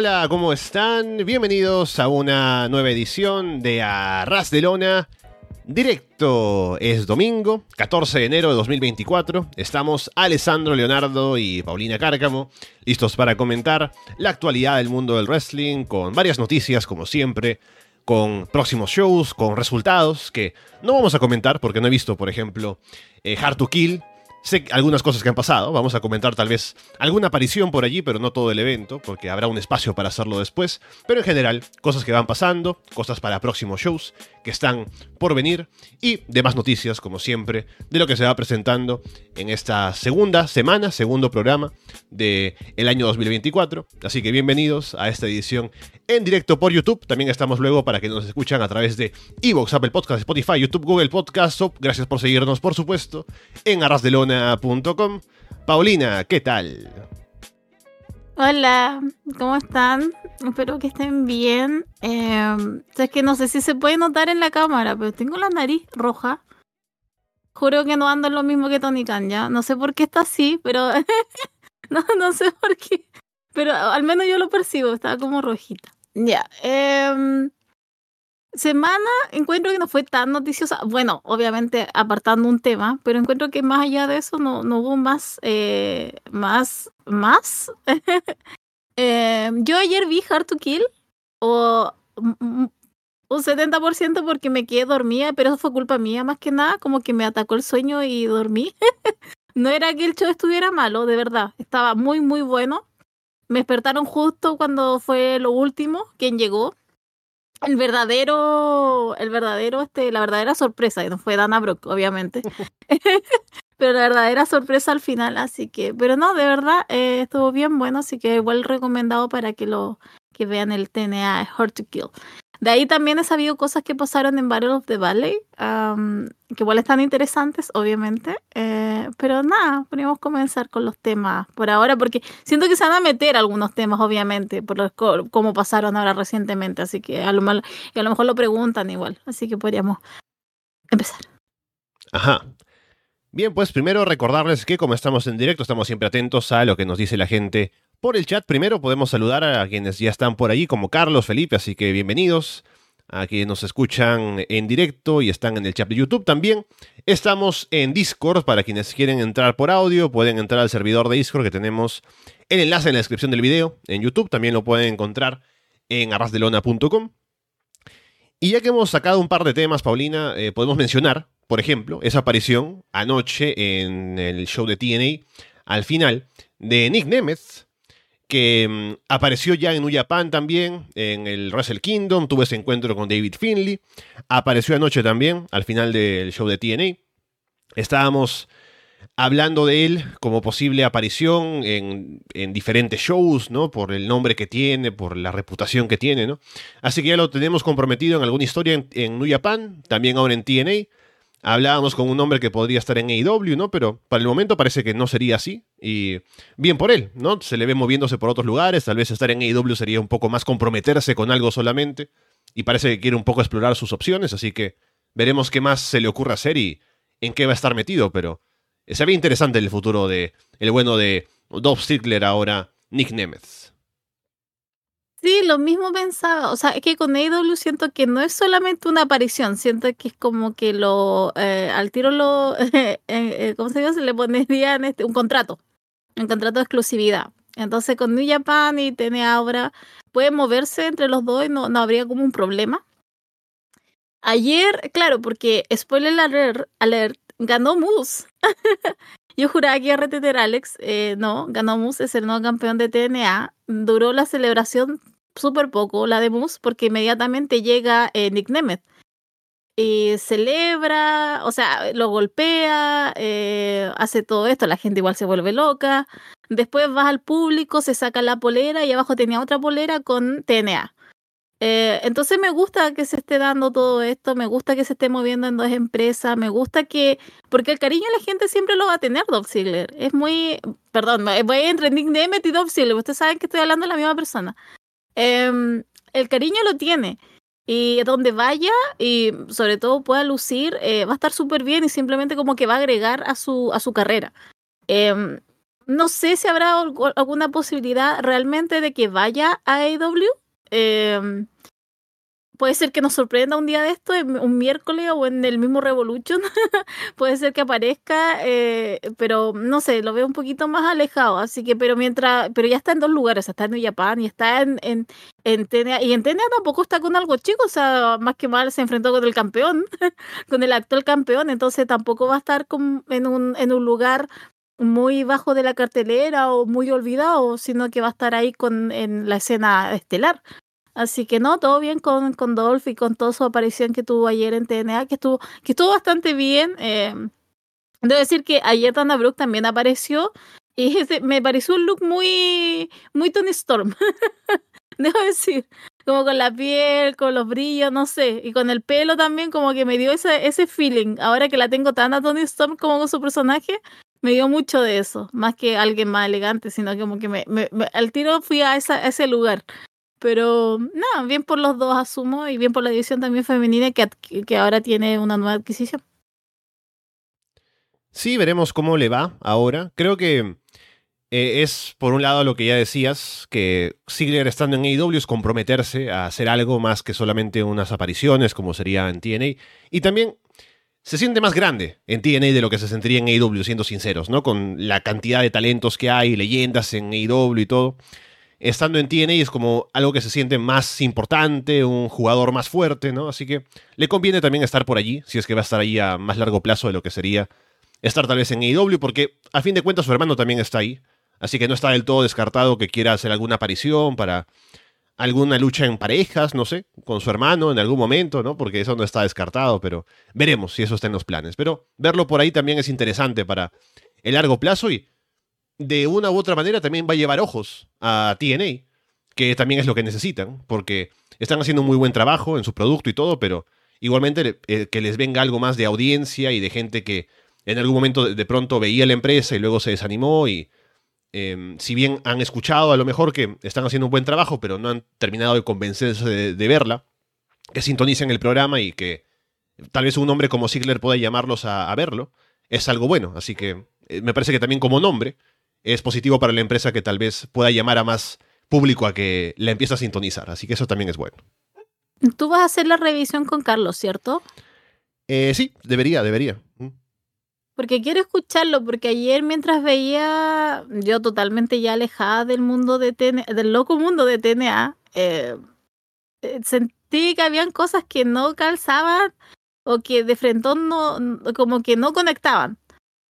Hola, ¿cómo están? Bienvenidos a una nueva edición de Arras de Lona. Directo es domingo, 14 de enero de 2024. Estamos Alessandro Leonardo y Paulina Cárcamo, listos para comentar la actualidad del mundo del wrestling, con varias noticias, como siempre, con próximos shows, con resultados que no vamos a comentar porque no he visto, por ejemplo, eh, Hard to Kill, Sé algunas cosas que han pasado, vamos a comentar tal vez alguna aparición por allí, pero no todo el evento, porque habrá un espacio para hacerlo después. Pero en general, cosas que van pasando, cosas para próximos shows que están por venir y demás noticias, como siempre, de lo que se va presentando en esta segunda semana, segundo programa del el año 2024. Así que bienvenidos a esta edición en directo por YouTube. También estamos luego para que nos escuchan a través de Evox, Apple Podcast, Spotify, YouTube, Google Podcast. Gracias por seguirnos, por supuesto, en Arrasdelona Paulina, ¿qué tal? Hola, ¿cómo están? Espero que estén bien. Eh, es que no sé si se puede notar en la cámara, pero tengo la nariz roja. Juro que no ando en lo mismo que Tony Khan, ¿ya? No sé por qué está así, pero... no, no sé por qué. Pero al menos yo lo percibo, estaba como rojita. Ya. Eh, semana encuentro que no fue tan noticiosa. Bueno, obviamente apartando un tema, pero encuentro que más allá de eso no, no hubo más, eh, más, más. eh, yo ayer vi Hard to Kill o un 70% porque me quedé dormida, pero eso fue culpa mía más que nada, como que me atacó el sueño y dormí. no era que el show estuviera malo, de verdad, estaba muy, muy bueno. Me despertaron justo cuando fue lo último, quien llegó el verdadero, el verdadero, este, la verdadera sorpresa, que no fue Dana Brooke, obviamente. pero la verdadera sorpresa al final, así que, pero no, de verdad, eh, estuvo bien bueno, así que igual recomendado para que lo, que vean el TNA Hard to Kill. De ahí también he sabido cosas que pasaron en Battle of the Valley, que igual están interesantes, obviamente. Eh, pero nada, podríamos comenzar con los temas por ahora, porque siento que se van a meter algunos temas, obviamente, por los, como pasaron ahora recientemente. Así que a lo, mal, y a lo mejor lo preguntan igual. Así que podríamos empezar. Ajá. Bien, pues primero recordarles que como estamos en directo, estamos siempre atentos a lo que nos dice la gente por el chat. Primero podemos saludar a quienes ya están por ahí, como Carlos, Felipe, así que bienvenidos. A quienes nos escuchan en directo y están en el chat de YouTube también. Estamos en Discord, para quienes quieren entrar por audio, pueden entrar al servidor de Discord que tenemos el enlace en la descripción del video en YouTube. También lo pueden encontrar en arrasdelona.com. Y ya que hemos sacado un par de temas, Paulina, eh, podemos mencionar, por ejemplo, esa aparición anoche en el show de TNA, al final, de Nick Nemeth, que mm, apareció ya en New Japan también, en el Wrestle Kingdom, tuvo ese encuentro con David Finley, apareció anoche también, al final del show de TNA. Estábamos hablando de él como posible aparición en, diferentes shows, ¿no? Por el nombre que tiene, por la reputación que tiene, ¿no? Así que ya lo tenemos comprometido en alguna historia en, en New Japan, también ahora en TNA. Hablábamos con un hombre que podría estar en AEW, ¿no? Pero para el momento parece que no sería así. Y bien por él, ¿no? Se le ve moviéndose por otros lugares. Tal vez estar en AEW sería un poco más comprometerse con algo solamente. Y parece que quiere un poco explorar sus opciones. Así que veremos qué más se le ocurre hacer y en qué va a estar metido. Pero se ve interesante el futuro de el bueno de Dolph Ziggler ahora, Nick Nemeth. Sí, lo mismo pensaba. O sea, es que con AEW siento que no es solamente una aparición, siento que es como que lo eh, al tiro lo eh, eh, ¿cómo se llama? Se le pondría este, un contrato, un contrato de exclusividad. Entonces con New Japan y TNA ahora puede moverse entre los dos y no, no habría como un problema. Ayer, claro, porque spoiler alert, alert ganó Moose. Yo juraba que iba a retener Alex. no, ganó Moose, es el nuevo campeón de TNA. Duró la celebración súper poco la de Moose porque inmediatamente llega eh, Nick Nemeth y celebra, o sea, lo golpea, eh, hace todo esto, la gente igual se vuelve loca. Después va al público, se saca la polera y abajo tenía otra polera con TNA. Eh, entonces me gusta que se esté dando todo esto, me gusta que se esté moviendo en dos empresas, me gusta que, porque el cariño de la gente siempre lo va a tener Dolph Ziggler. Es muy, perdón, voy entre Nick y Dolph Ziggler, ustedes saben que estoy hablando de la misma persona. Em, el cariño lo tiene. Y donde vaya y sobre todo pueda lucir, eh, va a estar súper bien y simplemente como que va a agregar a su, a su carrera. Em, no sé si habrá alguna posibilidad realmente de que vaya a AEW. Eh, puede ser que nos sorprenda un día de esto, un miércoles o en el mismo Revolution. puede ser que aparezca, eh, pero no sé, lo veo un poquito más alejado. Así que, pero mientras, pero ya está en dos lugares, está en Japan y está en, en, en TNA. Y en TNA tampoco está con algo chico, o sea, más que mal se enfrentó con el campeón, con el actual campeón, entonces tampoco va a estar en, un, en un lugar muy bajo de la cartelera o muy olvidado, sino que va a estar ahí con, en la escena estelar. Así que no, todo bien con, con Dolph y con toda su aparición que tuvo ayer en TNA, que estuvo, que estuvo bastante bien. Eh, debo decir que ayer Dana Brooke también apareció y me pareció un look muy, muy Tony Storm. debo decir, como con la piel, con los brillos, no sé, y con el pelo también, como que me dio ese, ese feeling. Ahora que la tengo tan a Tony Storm como con su personaje, me dio mucho de eso, más que alguien más elegante, sino como que me, al tiro fui a, esa, ese lugar. Pero nada, bien por los dos asumo y bien por la división también femenina que, que ahora tiene una nueva adquisición. Sí, veremos cómo le va ahora. Creo que eh, es, por un lado, lo que ya decías, que Ziggler estando en AEW es comprometerse a hacer algo más que solamente unas apariciones, como sería en TNA. Y también se siente más grande en TNA de lo que se sentiría en AEW, siendo sinceros, ¿no? Con la cantidad de talentos que hay, leyendas en AEW y todo. Estando en TNA es como algo que se siente más importante, un jugador más fuerte, ¿no? Así que le conviene también estar por allí, si es que va a estar ahí a más largo plazo de lo que sería estar tal vez en AEW, porque a fin de cuentas su hermano también está ahí. Así que no está del todo descartado que quiera hacer alguna aparición para alguna lucha en parejas, no sé, con su hermano en algún momento, ¿no? Porque eso no está descartado, pero veremos si eso está en los planes. Pero verlo por ahí también es interesante para el largo plazo y de una u otra manera también va a llevar ojos a TNA, que también es lo que necesitan, porque están haciendo un muy buen trabajo en su producto y todo, pero igualmente eh, que les venga algo más de audiencia y de gente que en algún momento de pronto veía la empresa y luego se desanimó y Em, si bien han escuchado a lo mejor que están haciendo un buen trabajo, pero no han terminado de convencerse de, verla, que sintonicen el programa y que tal vez un hombre como Ziggler pueda llamarlos a, verlo, es algo bueno. Así que eh, me parece que también como nombre es positivo para la empresa que tal vez pueda llamar a más público a que la empiece a sintonizar. Así que eso también es bueno. Tú vas a hacer la revisión con Carlos, ¿cierto? Eh, sí, debería, debería. Porque quiero escucharlo, porque ayer mientras veía, yo totalmente ya alejada del mundo de TNA, del loco mundo de TNA, eh, eh, sentí que habían cosas que no calzaban o que de frente no, como que no conectaban.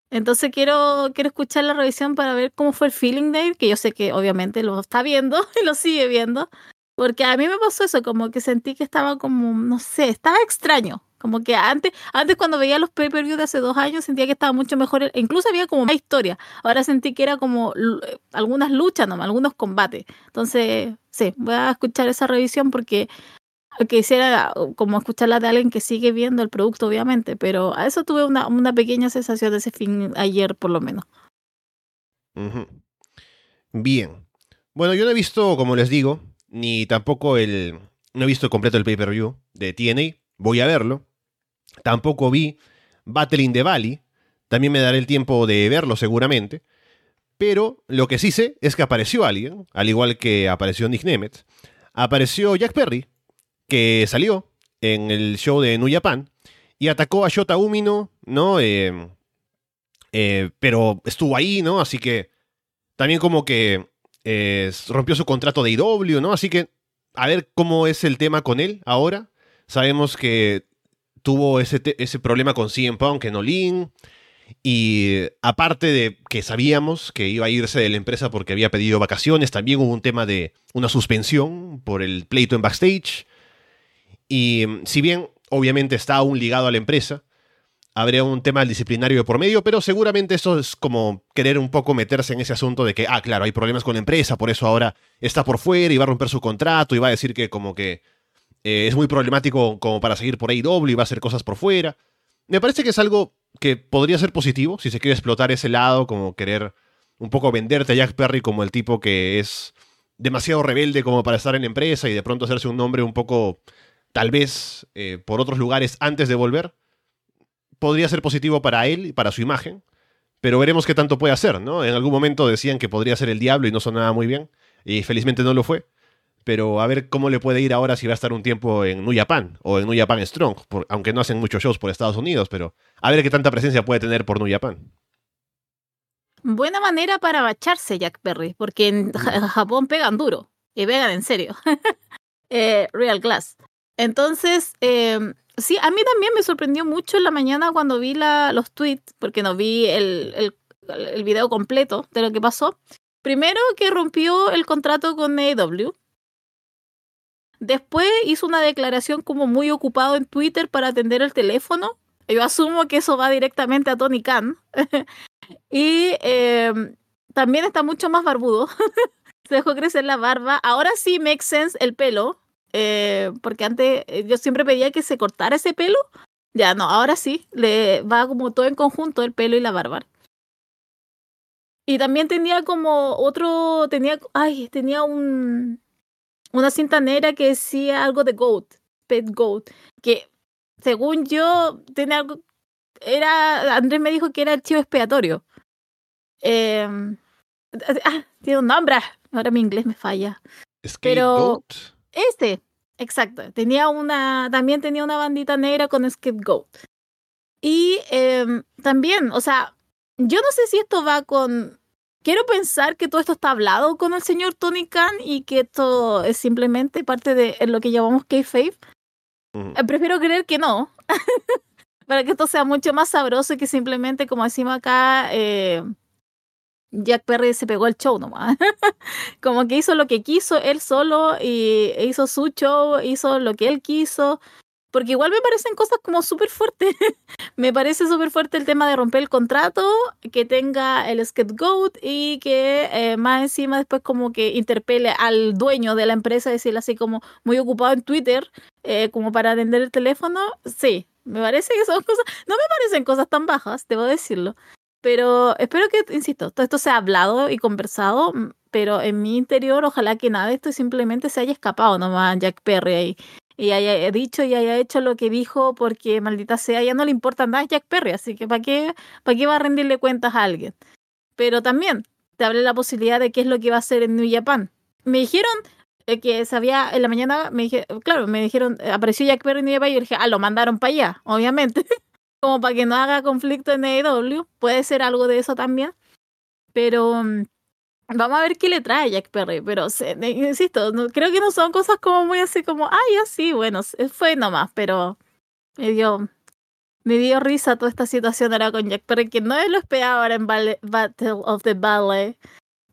Entonces quiero, quiero escuchar la revisión para ver cómo fue el feeling de él, que yo sé que obviamente lo está viendo y lo sigue viendo, porque a mí me pasó eso, como que sentí que estaba como, no sé, estaba extraño. Como que antes, antes cuando veía los pay-per-view de hace dos años sentía que estaba mucho mejor, incluso había como más historia. Ahora sentí que era como eh, algunas luchas nomás, algunos combates. Entonces, sí, voy a escuchar esa revisión porque quisiera como escucharla de alguien que sigue viendo el producto, obviamente, pero a eso tuve una, una pequeña sensación de ese fin ayer, por lo menos. Bien. Bueno, yo no he visto, como les digo, ni tampoco el... No he visto completo el pay-per-view de TNA. Voy a verlo. Tampoco vi Battle in the Valley. También me daré el tiempo de verlo seguramente. Pero lo que sí sé es que apareció alguien, al igual que apareció Nick Nemeth. Apareció Jack Perry, que salió en el show de New Japan y atacó a Shota Umino, ¿no? Eh, eh, pero estuvo ahí, ¿no? Así que también como que eh, rompió su contrato de IW, ¿no? Así que a ver cómo es el tema con él ahora. Sabemos que tuvo ese, ese problema con CM Punk en Olin. Y aparte de que sabíamos que iba a irse de la empresa porque había pedido vacaciones, también hubo un tema de una suspensión por el pleito en backstage. Y mm, si bien obviamente está aún ligado a la empresa, habría un tema disciplinario por medio, pero seguramente eso es como querer un poco meterse en ese asunto de que, ah, claro, hay problemas con la empresa, por eso ahora está por fuera y va a romper su contrato y va a decir que como que eh, es muy problemático como para seguir por AEW y va a hacer cosas por fuera. Me parece que es algo que podría ser positivo si se quiere explotar ese lado, como querer un poco venderte a Jack Perry como el tipo que es demasiado rebelde como para estar en empresa y de pronto hacerse un nombre un poco, tal vez, eh, por otros lugares antes de volver. Podría ser positivo para él y para su imagen, pero veremos qué tanto puede hacer, ¿no? En algún momento decían que podría ser el diablo y no sonaba muy bien, y felizmente no lo fue. Pero a ver cómo le puede ir ahora si va a estar un tiempo en New Japan o en New Japan Strong, aunque no hacen muchos shows por Estados Unidos, pero a ver qué tanta presencia puede tener por New Japan. Buena manera para bacharse Jack Perry, porque en Japón pegan duro y pegan en serio. Eh, Real Glass. Entonces, em, sí, a mí también me sorprendió mucho en la mañana cuando vi la, los tweets, porque no vi el, el, el video completo de lo que pasó. Primero que rompió el contrato con AEW. Después hizo una declaración como muy ocupado en Twitter para atender el teléfono. Yo asumo que eso va directamente a Tony Khan. y eh, también está mucho más barbudo. Se dejó crecer la barba. Ahora sí makes sense el pelo. Eh, porque antes eh, yo siempre pedía que se cortara ese pelo. Ya no, ahora sí. Le va como todo en conjunto el pelo y la barba. Y también tenía como otro, tenía, ay, tenía un, una cinta negra que decía algo de goat, pet goat, que según yo tenía algo, era, Andrés me dijo que era archivo expiatorio. Eh, ah, tiene un nombre, ahora mi inglés me falla. Pero este, exacto, tenía una, también tenía una bandita negra con scapegoat. Y eh, también, o sea, yo no sé si esto va con quiero pensar que todo esto está hablado con el señor Tony Khan y que esto es simplemente parte de lo que llamamos kayfabe. Eh, prefiero creer que no, para que esto sea mucho más sabroso y que simplemente, como decimos acá, eh, Jack Perry se pegó el show nomás. como que hizo lo que quiso él solo y hizo su show, hizo lo que él quiso. Porque igual me parecen cosas como súper fuertes. me parece súper fuerte el tema de romper el contrato, que tenga el scapegoat y que eh, más encima después como que interpele al dueño de la empresa, decirle así como muy ocupado en Twitter, eh, como para atender el teléfono. Sí, me parece que son cosas, no me parecen cosas tan bajas, debo decirlo. Pero espero que, insisto, todo esto sea hablado y conversado, pero en mi interior ojalá que nada de esto simplemente se haya escapado nomás Jack Perry ahí y haya dicho y haya hecho lo que dijo porque maldita sea, ya no le importa nada a Jack Perry, así que ¿para qué, ¿para qué va a rendirle cuentas a alguien? Pero también te hablé la posibilidad de qué es lo que va a hacer en New Japan. Me dijeron eh, que sabía en la mañana, me dije, claro, me dijeron, eh, apareció Jack Perry en New Japan y yo dije, ah, lo mandaron para allá, obviamente, como para que no haga conflicto en AEW, puede ser algo de eso también, pero mm, Vamos a ver qué le trae Jack Perry, pero insisto, creo que no son cosas como muy así como, ay, así, bueno, fue nomás, pero me dio, me dio risa toda esta situación ahora con Jack Perry, que no lo esperaba ahora en Battle of the Ballet.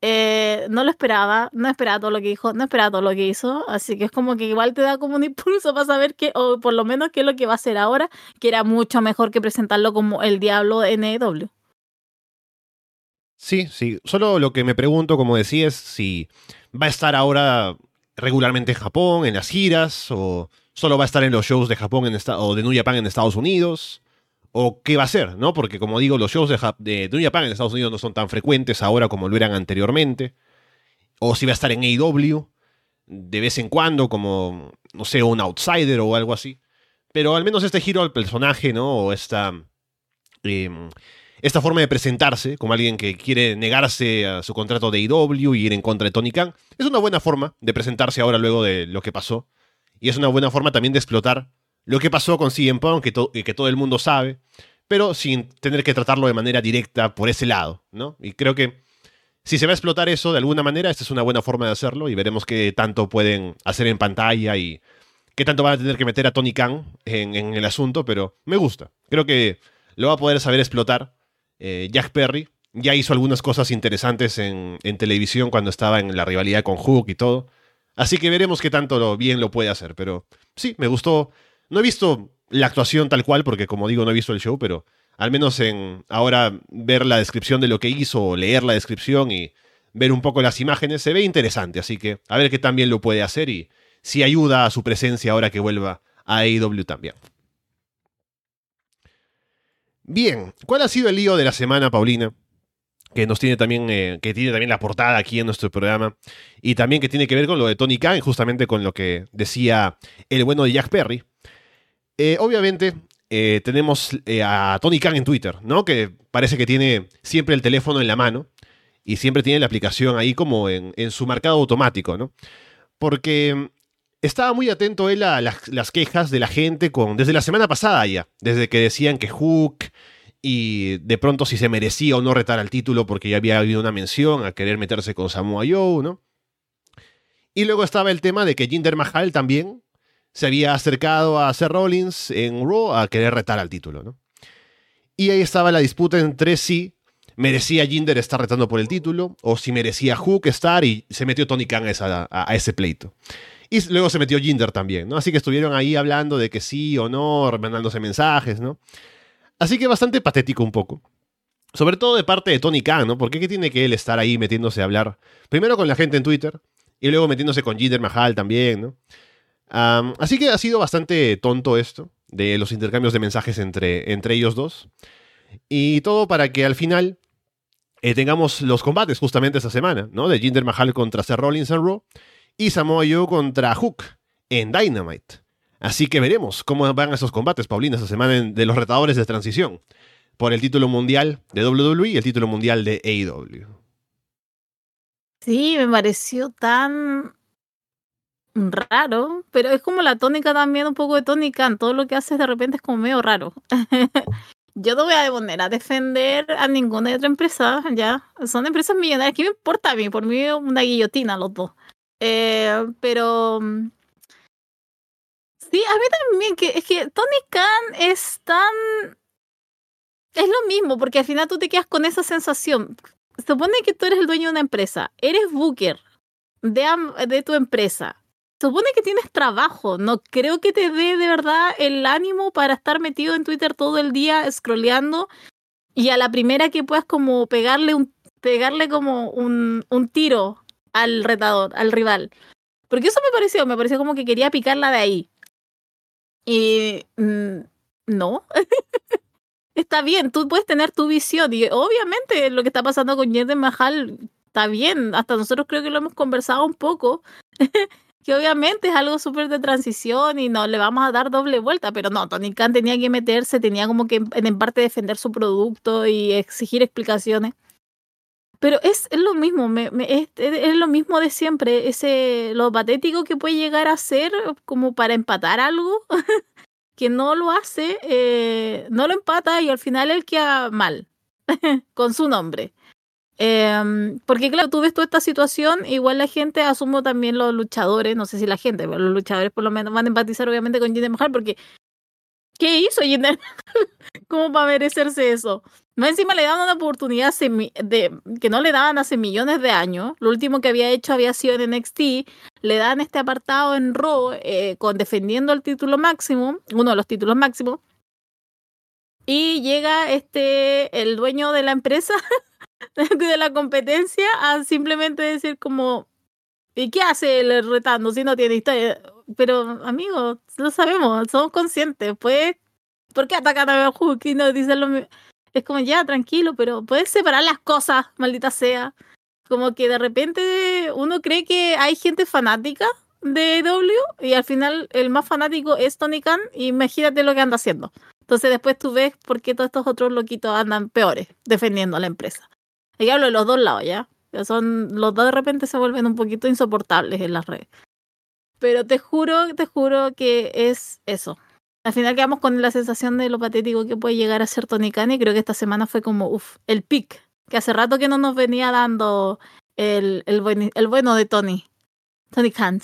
Eh, no lo esperaba, no esperaba todo lo que dijo, no esperaba todo lo que hizo, así que es como que igual te da como un impulso para saber qué, o por lo menos qué es lo que va a hacer ahora, que era mucho mejor que presentarlo como el diablo NEW. Sí, sí. Solo lo que me pregunto, como decía, es si va a estar ahora regularmente en Japón, en las giras, o solo va a estar en los shows de Japón en o de New Japan en Estados Unidos, o qué va a hacer, ¿no? Porque como digo, los shows de, de New Japan en Estados Unidos no son tan frecuentes ahora como lo eran anteriormente, o si va a estar en AEW de vez en cuando como, no sé, un outsider o algo así. Pero al menos este giro al personaje, ¿no? O esta... Em, esta forma de presentarse como alguien que quiere negarse a su contrato de IW y ir en contra de Tony Khan es una buena forma de presentarse ahora luego de lo que pasó. Y es una buena forma también de explotar lo que pasó con CM Punk, que, que todo el mundo sabe, pero sin tener que tratarlo de manera directa por ese lado, ¿no? Y creo que si se va a explotar eso de alguna manera, esta es una buena forma de hacerlo y veremos qué tanto pueden hacer en pantalla y qué tanto van a tener que meter a Tony Khan en, en el asunto, pero me gusta. Creo que lo va a poder saber explotar eh, Jack Perry ya hizo algunas cosas interesantes en, televisión cuando estaba en la rivalidad con Hook y todo. Así que veremos qué tanto lo, bien lo puede hacer. Pero sí, me gustó. No he visto la actuación tal cual, porque como digo, no he visto el show, pero al menos en ahora ver la descripción de lo que hizo, o leer la descripción y ver un poco las imágenes, se ve interesante. Así que a ver qué tan bien lo puede hacer y si ayuda a su presencia ahora que vuelva a AEW también. Bien, ¿cuál ha sido el lío de la semana, Paulina? Que nos tiene también, eh, que tiene también la portada aquí en nuestro programa. Y también que tiene que ver con lo de Tony Khan, justamente con lo que decía el bueno de Jack Perry. Eh, obviamente, eh, tenemos a Tony Khan en Twitter, ¿no? Que parece que tiene siempre el teléfono en la mano y siempre tiene la aplicación ahí como en, su marcado automático, ¿no? Porque estaba muy atento él a las, quejas de la gente con, desde la semana pasada ya, desde que decían que Hook y de pronto si se merecía o no retar al título porque ya había habido una mención a querer meterse con Samoa Joe, ¿no? Y luego estaba el tema de que Jinder Mahal también se había acercado a Seth Rollins en Raw a querer retar al título, ¿no? Y ahí estaba la disputa entre si merecía Jinder estar retando por el título o si merecía Hook estar y se metió Tony Khan a ese pleito. Y luego se metió Jinder también, ¿no? Así que estuvieron ahí hablando de que sí o no, mandándose mensajes, ¿no? Así que bastante patético un poco. Sobre todo de parte de Tony Khan, ¿no? Porque qué tiene que él estar ahí metiéndose a hablar? Primero con la gente en Twitter y luego metiéndose con Jinder Mahal también, ¿no? así que ha sido bastante tonto esto de los intercambios de mensajes entre, entre ellos dos. Y todo para que al final eh, tengamos los combates justamente esta semana, ¿no? De Jinder Mahal contra Seth Rollins en Raw y Samoa Joe contra Hook en Dynamite. Así que veremos cómo van esos combates, Paulina, esta semana de los retadores de transición por el título mundial de WWE y el título mundial de AEW. Sí, me pareció tan raro, pero es como la tónica también, un poco de tónica. Todo lo que haces de repente es como medio raro. Yo no voy a poner a defender a ninguna otra empresa, ya. Son empresas millonarias. ¿Qué me importa a mí? Por mí una guillotina los dos. Eh, pero mm, sí, a mí también, que es que Tony Khan es tan... Es lo mismo, porque al final tú te quedas con esa sensación. Se supone que tú eres el dueño de una empresa, eres booker de, de tu empresa. Supone que tienes trabajo, no creo que te dé de verdad el ánimo para estar metido en Twitter todo el día scrolleando y a la primera que puedas como pegarle un pegarle como un, un tiro al retador, al rival. Porque eso me pareció, me pareció como que quería picarla de ahí. Y mm, no. está bien, tú puedes tener tu visión. Y obviamente lo que está pasando con Jinder Mahal está bien. Hasta nosotros creo que lo hemos conversado un poco. que obviamente es algo súper de transición y no le vamos a dar doble vuelta. Pero no, Tony Khan tenía que meterse, tenía como que en parte defender su producto y exigir explicaciones. Pero es, lo mismo, me, es, lo mismo de siempre, ese lo patético que puede llegar a ser como para empatar algo, que no lo hace, eh, no lo empata y al final él queda mal con su nombre. Em, porque claro, tú ves toda esta situación, igual la gente, asumo también los luchadores, no sé si la gente, pero los luchadores por lo menos van a empatizar obviamente con Jinder Mahal porque ¿qué hizo Jinder? ¿Cómo va a merecerse eso? No encima le daban una oportunidad que no le daban hace millones de años. Lo último que había hecho había sido en NXT. Le dan este apartado en Raw eh, con defendiendo el título máximo, uno de los títulos máximos. Y llega este el dueño de la empresa, de la competencia, a simplemente decir como, ¿y qué hace el retando si no tiene historia? Pero amigos, lo sabemos, somos conscientes. Pues, ¿por qué atacan a Hook y no dicen lo mismo? Es como ya, tranquilo, pero puedes separar las cosas, maldita sea. Como que de repente uno cree que hay gente fanática de W y al final el más fanático es Tony Khan y imagínate lo que anda haciendo. Entonces después tú ves por qué todos estos otros loquitos andan peores defendiendo a la empresa. Y hablo de los dos lados, ¿ya? Son, los dos de repente se vuelven un poquito insoportables en las redes. Pero te juro, te juro que es eso al final quedamos con la sensación de lo patético que puede llegar a ser Tony Khan y creo que esta semana fue como, uff, el pick, que hace rato que no nos venía dando el, el, bueno de Tony, Tony Khan.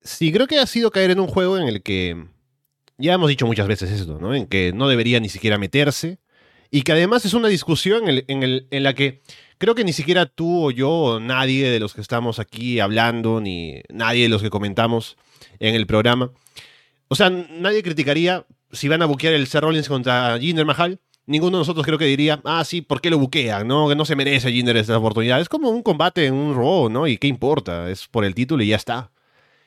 Sí, creo que ha sido caer en un juego en el que, ya hemos dicho muchas veces esto, ¿no? En que no debería ni siquiera meterse y que además es una discusión en, el, en la que creo que ni siquiera tú o yo o nadie de los que estamos aquí hablando, ni nadie de los que comentamos en el programa, o sea, nadie criticaría si van a buquear el Seth Rollins contra Jinder Mahal, ninguno de nosotros creo que diría, ah, sí, ¿por qué lo buquean? No, que no se merece Jinder esta oportunidad. Es como un combate en un Raw, ¿no? Y qué importa, es por el título y ya está.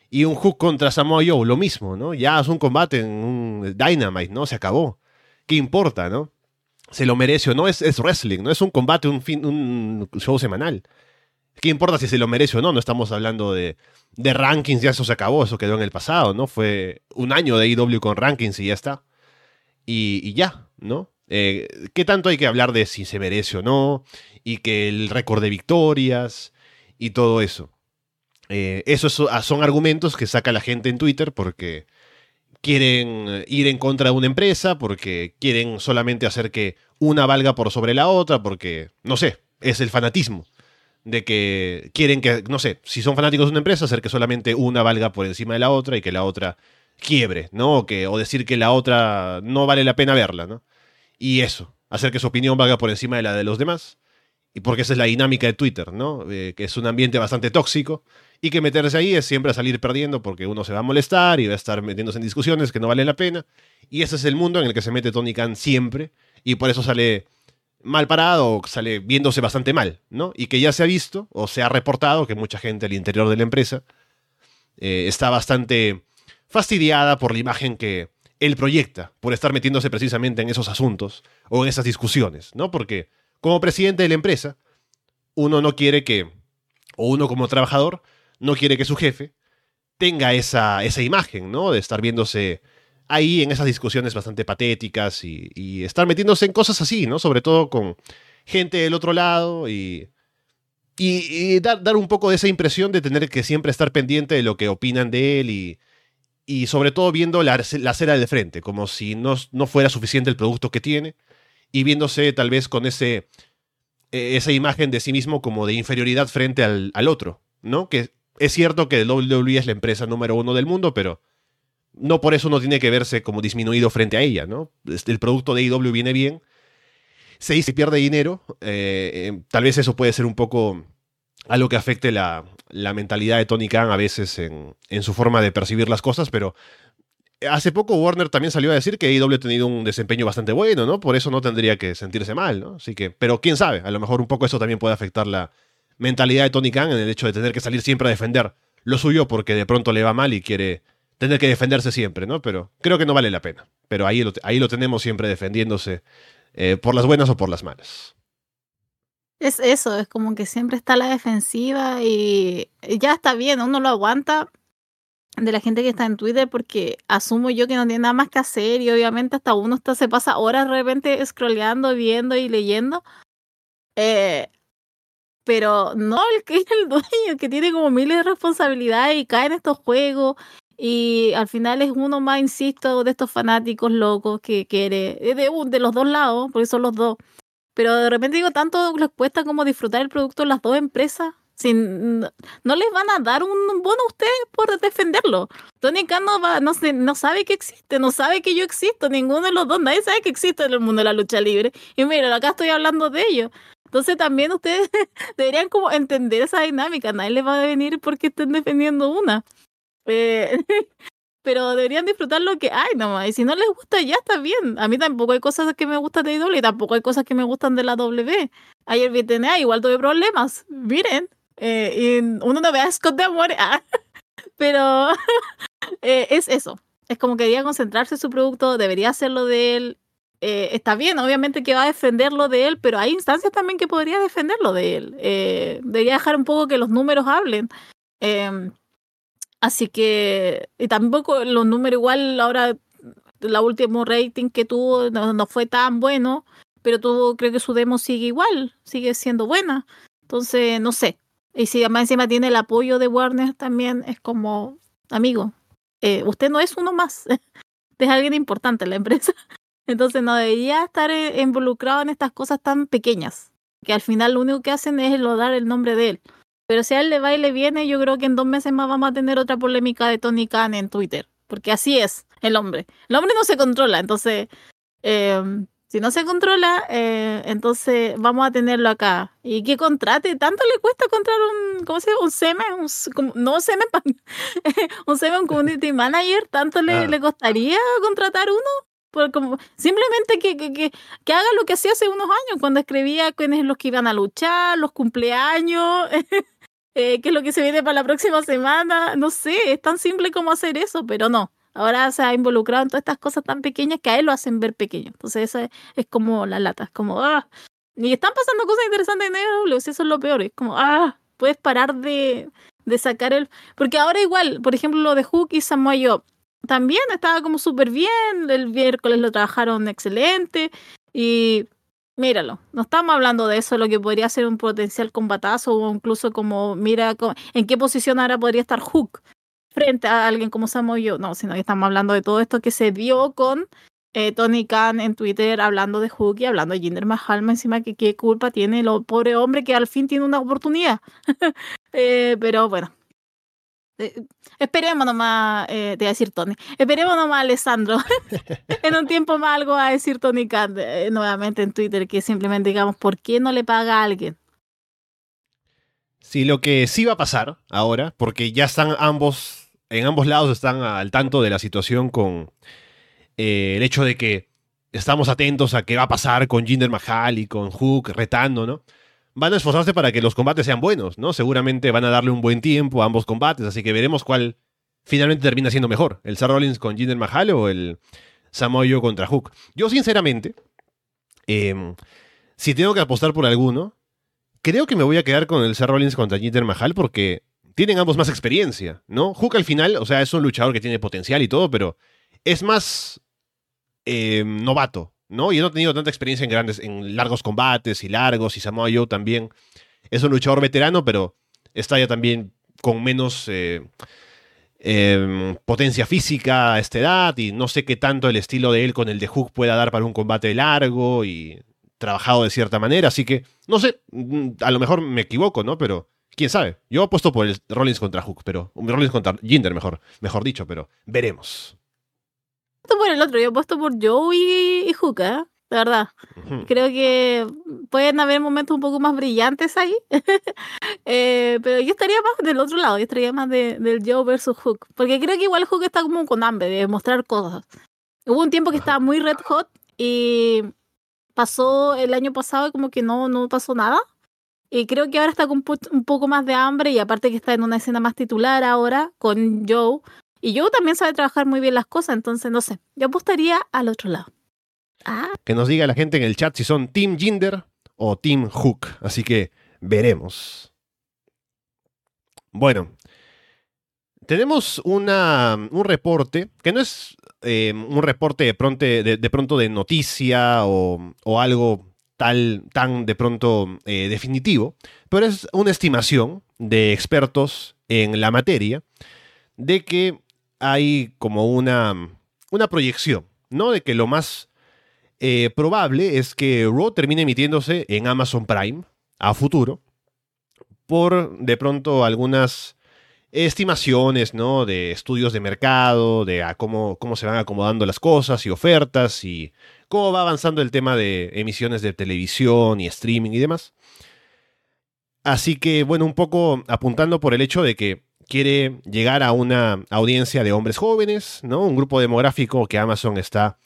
Y un Hook contra Samoa Joe, lo mismo, ¿no? Ya es un combate en un Dynamite, ¿no? Se acabó. ¿Qué importa, no? Se lo merece o no, es, es wrestling, no es un combate, un, fin, un show semanal. ¿Qué importa si se lo merece o no? No estamos hablando de, rankings, ya eso se acabó, eso quedó en el pasado, ¿no? Fue un año de IW con rankings y ya está. Y, ya, ¿no? Eh, ¿Qué tanto hay que hablar de si se merece o no? Y que el récord de victorias y todo eso. Eh, esos ah, son argumentos que saca la gente en Twitter porque quieren ir en contra de una empresa, porque quieren solamente hacer que una valga por sobre la otra, porque, no sé, es el fanatismo de que quieren que, no sé, si son fanáticos de una empresa, hacer que solamente una valga por encima de la otra y que la otra quiebre, ¿no? O, que, o decir que la otra no vale la pena verla, ¿no? Y eso, hacer que su opinión valga por encima de la de los demás. Y porque esa es la dinámica de Twitter, ¿no? Eh, que es un ambiente bastante tóxico y que meterse ahí es siempre salir perdiendo porque uno se va a molestar y va a estar metiéndose en discusiones que no valen la pena. Y ese es el mundo en el que se mete Tony Khan siempre y por eso sale mal parado o sale viéndose bastante mal, ¿no? Y que ya se ha visto o se ha reportado que mucha gente al interior de la empresa eh, está bastante fastidiada por la imagen que él proyecta, por estar metiéndose precisamente en esos asuntos o en esas discusiones, ¿no? Porque como presidente de la empresa, uno no quiere que, o uno como trabajador, no quiere que su jefe tenga esa, esa imagen, ¿no? De estar viéndose ahí en esas discusiones bastante patéticas y, estar metiéndose en cosas así, ¿no? Sobre todo con gente del otro lado y, dar, un poco de esa impresión de tener que siempre estar pendiente de lo que opinan de él y, y sobre todo viendo la, la acera de frente, como si no, fuera suficiente el producto que tiene y viéndose tal vez con ese, e, esa imagen de sí mismo como de inferioridad frente al, al otro, ¿no? Que es cierto que WWE es la empresa número uno del mundo, pero no por eso no tiene que verse como disminuido frente a ella, ¿no? El producto de AEW viene bien, se y pierde dinero, eh, eh, tal vez eso puede ser un poco algo que afecte la, la mentalidad de Tony Khan a veces en, en, su forma de percibir las cosas, pero hace poco Warner también salió a decir que AEW ha tenido un desempeño bastante bueno, ¿no? Por eso no tendría que sentirse mal, ¿no? Así que, pero quién sabe, a lo mejor un poco eso también puede afectar la mentalidad de Tony Khan en el hecho de tener que salir siempre a defender lo suyo porque de pronto le va mal y quiere tener que defenderse siempre, ¿no? Pero creo que no vale la pena. Pero ahí lo, ahí lo tenemos siempre defendiéndose eh, por las buenas o por las malas. Es eso, es como que siempre está la defensiva y ya está bien, uno lo aguanta de la gente que está en Twitter porque asumo yo que no tiene nada más que hacer y obviamente hasta uno se pasa horas de repente scrolleando, viendo y leyendo. Eh, pero no el que es el dueño, que tiene como miles de responsabilidades y cae en estos juegos. Y al final es uno más, insisto, de estos fanáticos locos que quiere, de, de los dos lados, porque son los dos. Pero de repente digo, tanto les cuesta como disfrutar el producto de las dos empresas. Sin, no, les van a dar un bono a ustedes por defenderlo. Tony Khan no, va, no, no sabe que existe, no sabe que yo existo, ninguno de los dos, nadie sabe que existe en el mundo de la lucha libre. Y mira, acá estoy hablando de ello. Entonces también ustedes deberían como entender esa dinámica. Nadie les va a venir porque estén defendiendo una. Eh, pero deberían disfrutar lo que hay nomás. Y si no les gusta, ya está bien. A mí tampoco hay cosas que me gustan de IW y tampoco hay cosas que me gustan de la W. Ayer vi TNA, igual tuve problemas. Miren. Eh, y uno no ve a Scott de amor. Ah. pero eh, es eso. Es como que debería concentrarse en su producto, debería hacerlo de él eh, está bien, obviamente que va a defenderlo de él, pero hay instancias también que podría defenderlo de él. Eh, debería dejar un poco que los números hablen. Así que, y tampoco los números igual ahora, la último rating que tuvo no, fue tan bueno, pero tuvo, creo que su demo sigue igual, sigue siendo buena. Entonces, no sé. Y si además encima tiene el apoyo de Warner también, es como, amigo, eh, usted no es uno más, es alguien importante en la empresa. Entonces no debería estar eh, involucrado en estas cosas tan pequeñas, que al final lo único que hacen es dar el nombre de él. Pero si a él le va y le viene, yo creo que en dos meses más vamos a tener otra polémica de Tony Khan en Twitter, porque así es el hombre. El hombre no se controla, entonces, em, si no se controla, eh, entonces vamos a tenerlo acá. Y que contrate, tanto le cuesta contratar un, ¿cómo se llama? Un SEME, un, no SEME, un SEME, un community manager, tanto le, ah. le costaría contratar uno como, simplemente que, que, que, haga lo que hacía hace unos años, cuando escribía quiénes los que iban a luchar, los cumpleaños, eh, qué es lo que se viene para la próxima semana. No sé, es tan simple como hacer eso, pero no. Ahora se ha involucrado en todas estas cosas tan pequeñas que a él lo hacen ver pequeño. Entonces, eso es, como la lata, es como, ah. Y están pasando cosas interesantes en EW, eso es lo peor. Es como, ah, puedes parar de, de sacar el. Porque ahora, igual, por ejemplo, lo de Hook y Samoa también estaba como súper bien. El miércoles lo trabajaron excelente. Y míralo, no estamos hablando de eso, lo que podría ser un potencial combatazo o incluso como, mira, en qué posición ahora podría estar Hook frente a alguien como Samoa No, sino que estamos hablando de todo esto que se dio con eh, Tony Khan en Twitter hablando de Hook y hablando de Jinder Mahal, encima que qué culpa tiene el pobre hombre que al fin tiene una oportunidad. eh, pero bueno, eh, esperemos nomás, eh, te voy a decir Tony, esperemos nomás Alessandro, en un tiempo más algo va a decir Tony Khan eh, nuevamente en Twitter, que simplemente digamos, ¿por qué no le paga a alguien? Sí, lo que sí va a pasar ahora, porque ya están ambos, en ambos lados están al tanto de la situación con el hecho de que estamos atentos a qué va a pasar con Jinder Mahal y con Hook retando, ¿no? Van a esforzarse para que los combates sean buenos, ¿no? Seguramente van a darle un buen tiempo a ambos combates, así que veremos cuál finalmente termina siendo mejor, el Seth Rollins con Jinder Mahal o el Samoyo contra Hook. Yo sinceramente, em, si tengo que apostar por alguno, creo que me voy a quedar con el Seth Rollins contra Jinder Mahal porque tienen ambos más experiencia, ¿no? Hook al final, o sea, es un luchador que tiene potencial y todo, pero es más em, novato, ¿no? Y no he tenido tanta experiencia en grandes, en largos combates y largos, y Samoa Joe también es un luchador veterano, pero está ya también con menos eh, em, potencia física a esta edad, y no sé qué tanto el estilo de él con el de Hook pueda dar para un combate largo y trabajado de cierta manera, así que, no sé, mm, a lo mejor me equivoco, ¿no? Pero quién sabe. Yo apuesto por el Rollins contra Hook, pero Rollins contra Jinder, mejor, mejor dicho, pero veremos por el otro, yo he puesto por Joe y, Juca, de verdad. Creo que pueden haber momentos un poco más brillantes ahí. eh, pero yo estaría más del otro lado, yo estaría más de, del Joe versus Hook. Porque creo que igual Hook está como con hambre de mostrar cosas. Hubo un tiempo que estaba muy red hot y pasó el año pasado y como que no, no pasó nada. Y creo que ahora está con un poco más de hambre y aparte que está en una escena más titular ahora con Joe, y yo también sabe trabajar muy bien las cosas, entonces no sé, yo apostaría al otro lado. Ah. Que nos diga la gente en el chat si son Team Jinder o Team Hook, así que veremos. Bueno, tenemos una, un reporte, que no es eh, un reporte de pronto de, pronto de noticia o, o, algo tal, tan de pronto eh, definitivo, pero es una estimación de expertos en la materia de que hay como una, una proyección, ¿no? De que lo más eh, probable es que Raw termine emitiéndose en Amazon Prime a futuro por de pronto algunas estimaciones, ¿no? De estudios de mercado, de cómo, cómo se van acomodando las cosas y ofertas y cómo va avanzando el tema de emisiones de televisión y streaming y demás. Así que, bueno, un poco apuntando por el hecho de que quiere llegar a una audiencia de hombres jóvenes, ¿no? Un grupo demográfico que Amazon está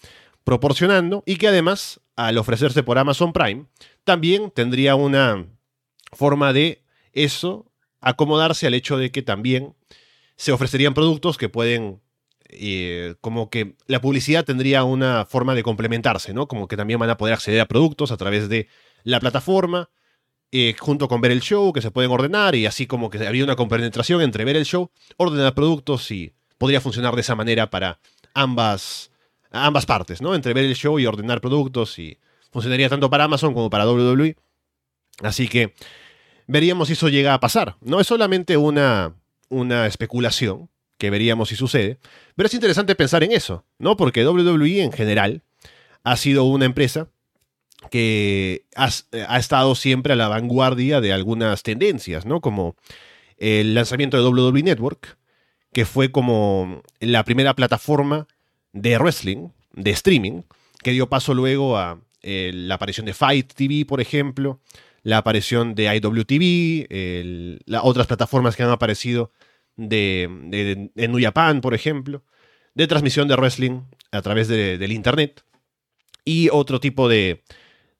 proporcionando y que además, al ofrecerse por Amazon Prime, también tendría una forma de eso acomodarse al hecho de que también se ofrecerían productos que pueden eh, como que la publicidad tendría una forma de complementarse, ¿no? Como que también van a poder acceder a productos a través de la plataforma eh, junto con ver el show, que se pueden ordenar, y así como que había una compenetración entre ver el show, ordenar productos y podría funcionar de esa manera para ambas, ambas partes, ¿no? Entre ver el show y ordenar productos, y funcionaría tanto para Amazon como para WWE. Así que veríamos si eso llega a pasar. No es solamente una, una especulación, que veríamos si sucede, pero es interesante pensar en eso, ¿no? Porque WWE en general ha sido una empresa que ha, estado siempre a la vanguardia de algunas tendencias, ¿no? Como el lanzamiento de WWE Network, que fue como la primera plataforma de wrestling, de streaming, que dio paso luego a eh, la aparición de Fight TV, por ejemplo, la aparición de IWTV, otras plataformas que han aparecido de, de, New Japan, por ejemplo, de transmisión de wrestling a través del Internet. Y otro tipo de...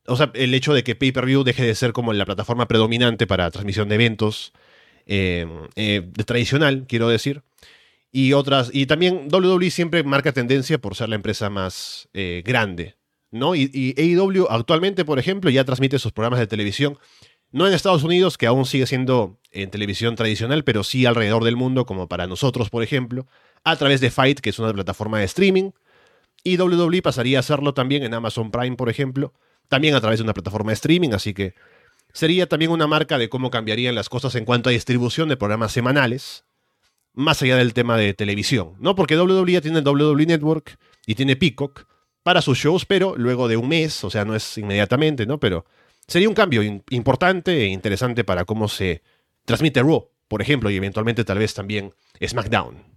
O sea, el hecho de que pay-per-view deje de ser como la plataforma predominante para transmisión de eventos eh, eh, tradicional, quiero decir. Y otras. Y también WWE siempre marca tendencia por ser la empresa más eh, grande. ¿no? Y, y AEW actualmente, por ejemplo, ya transmite sus programas de televisión. No en Estados Unidos, que aún sigue siendo en televisión tradicional, pero sí alrededor del mundo, como para nosotros, por ejemplo, a través de Fight, que es una plataforma de streaming. Y WWE pasaría a hacerlo también en Amazon Prime, por ejemplo, también a través de una plataforma de streaming, así que sería también una marca de cómo cambiarían las cosas en cuanto a distribución de programas semanales, más allá del tema de televisión, ¿no? Porque WWE ya tiene WWE Network y tiene Peacock para sus shows, pero luego de un mes, o sea, no es inmediatamente, ¿no? Pero sería un cambio importante e interesante para cómo se transmite Raw, por ejemplo, y eventualmente tal vez también SmackDown.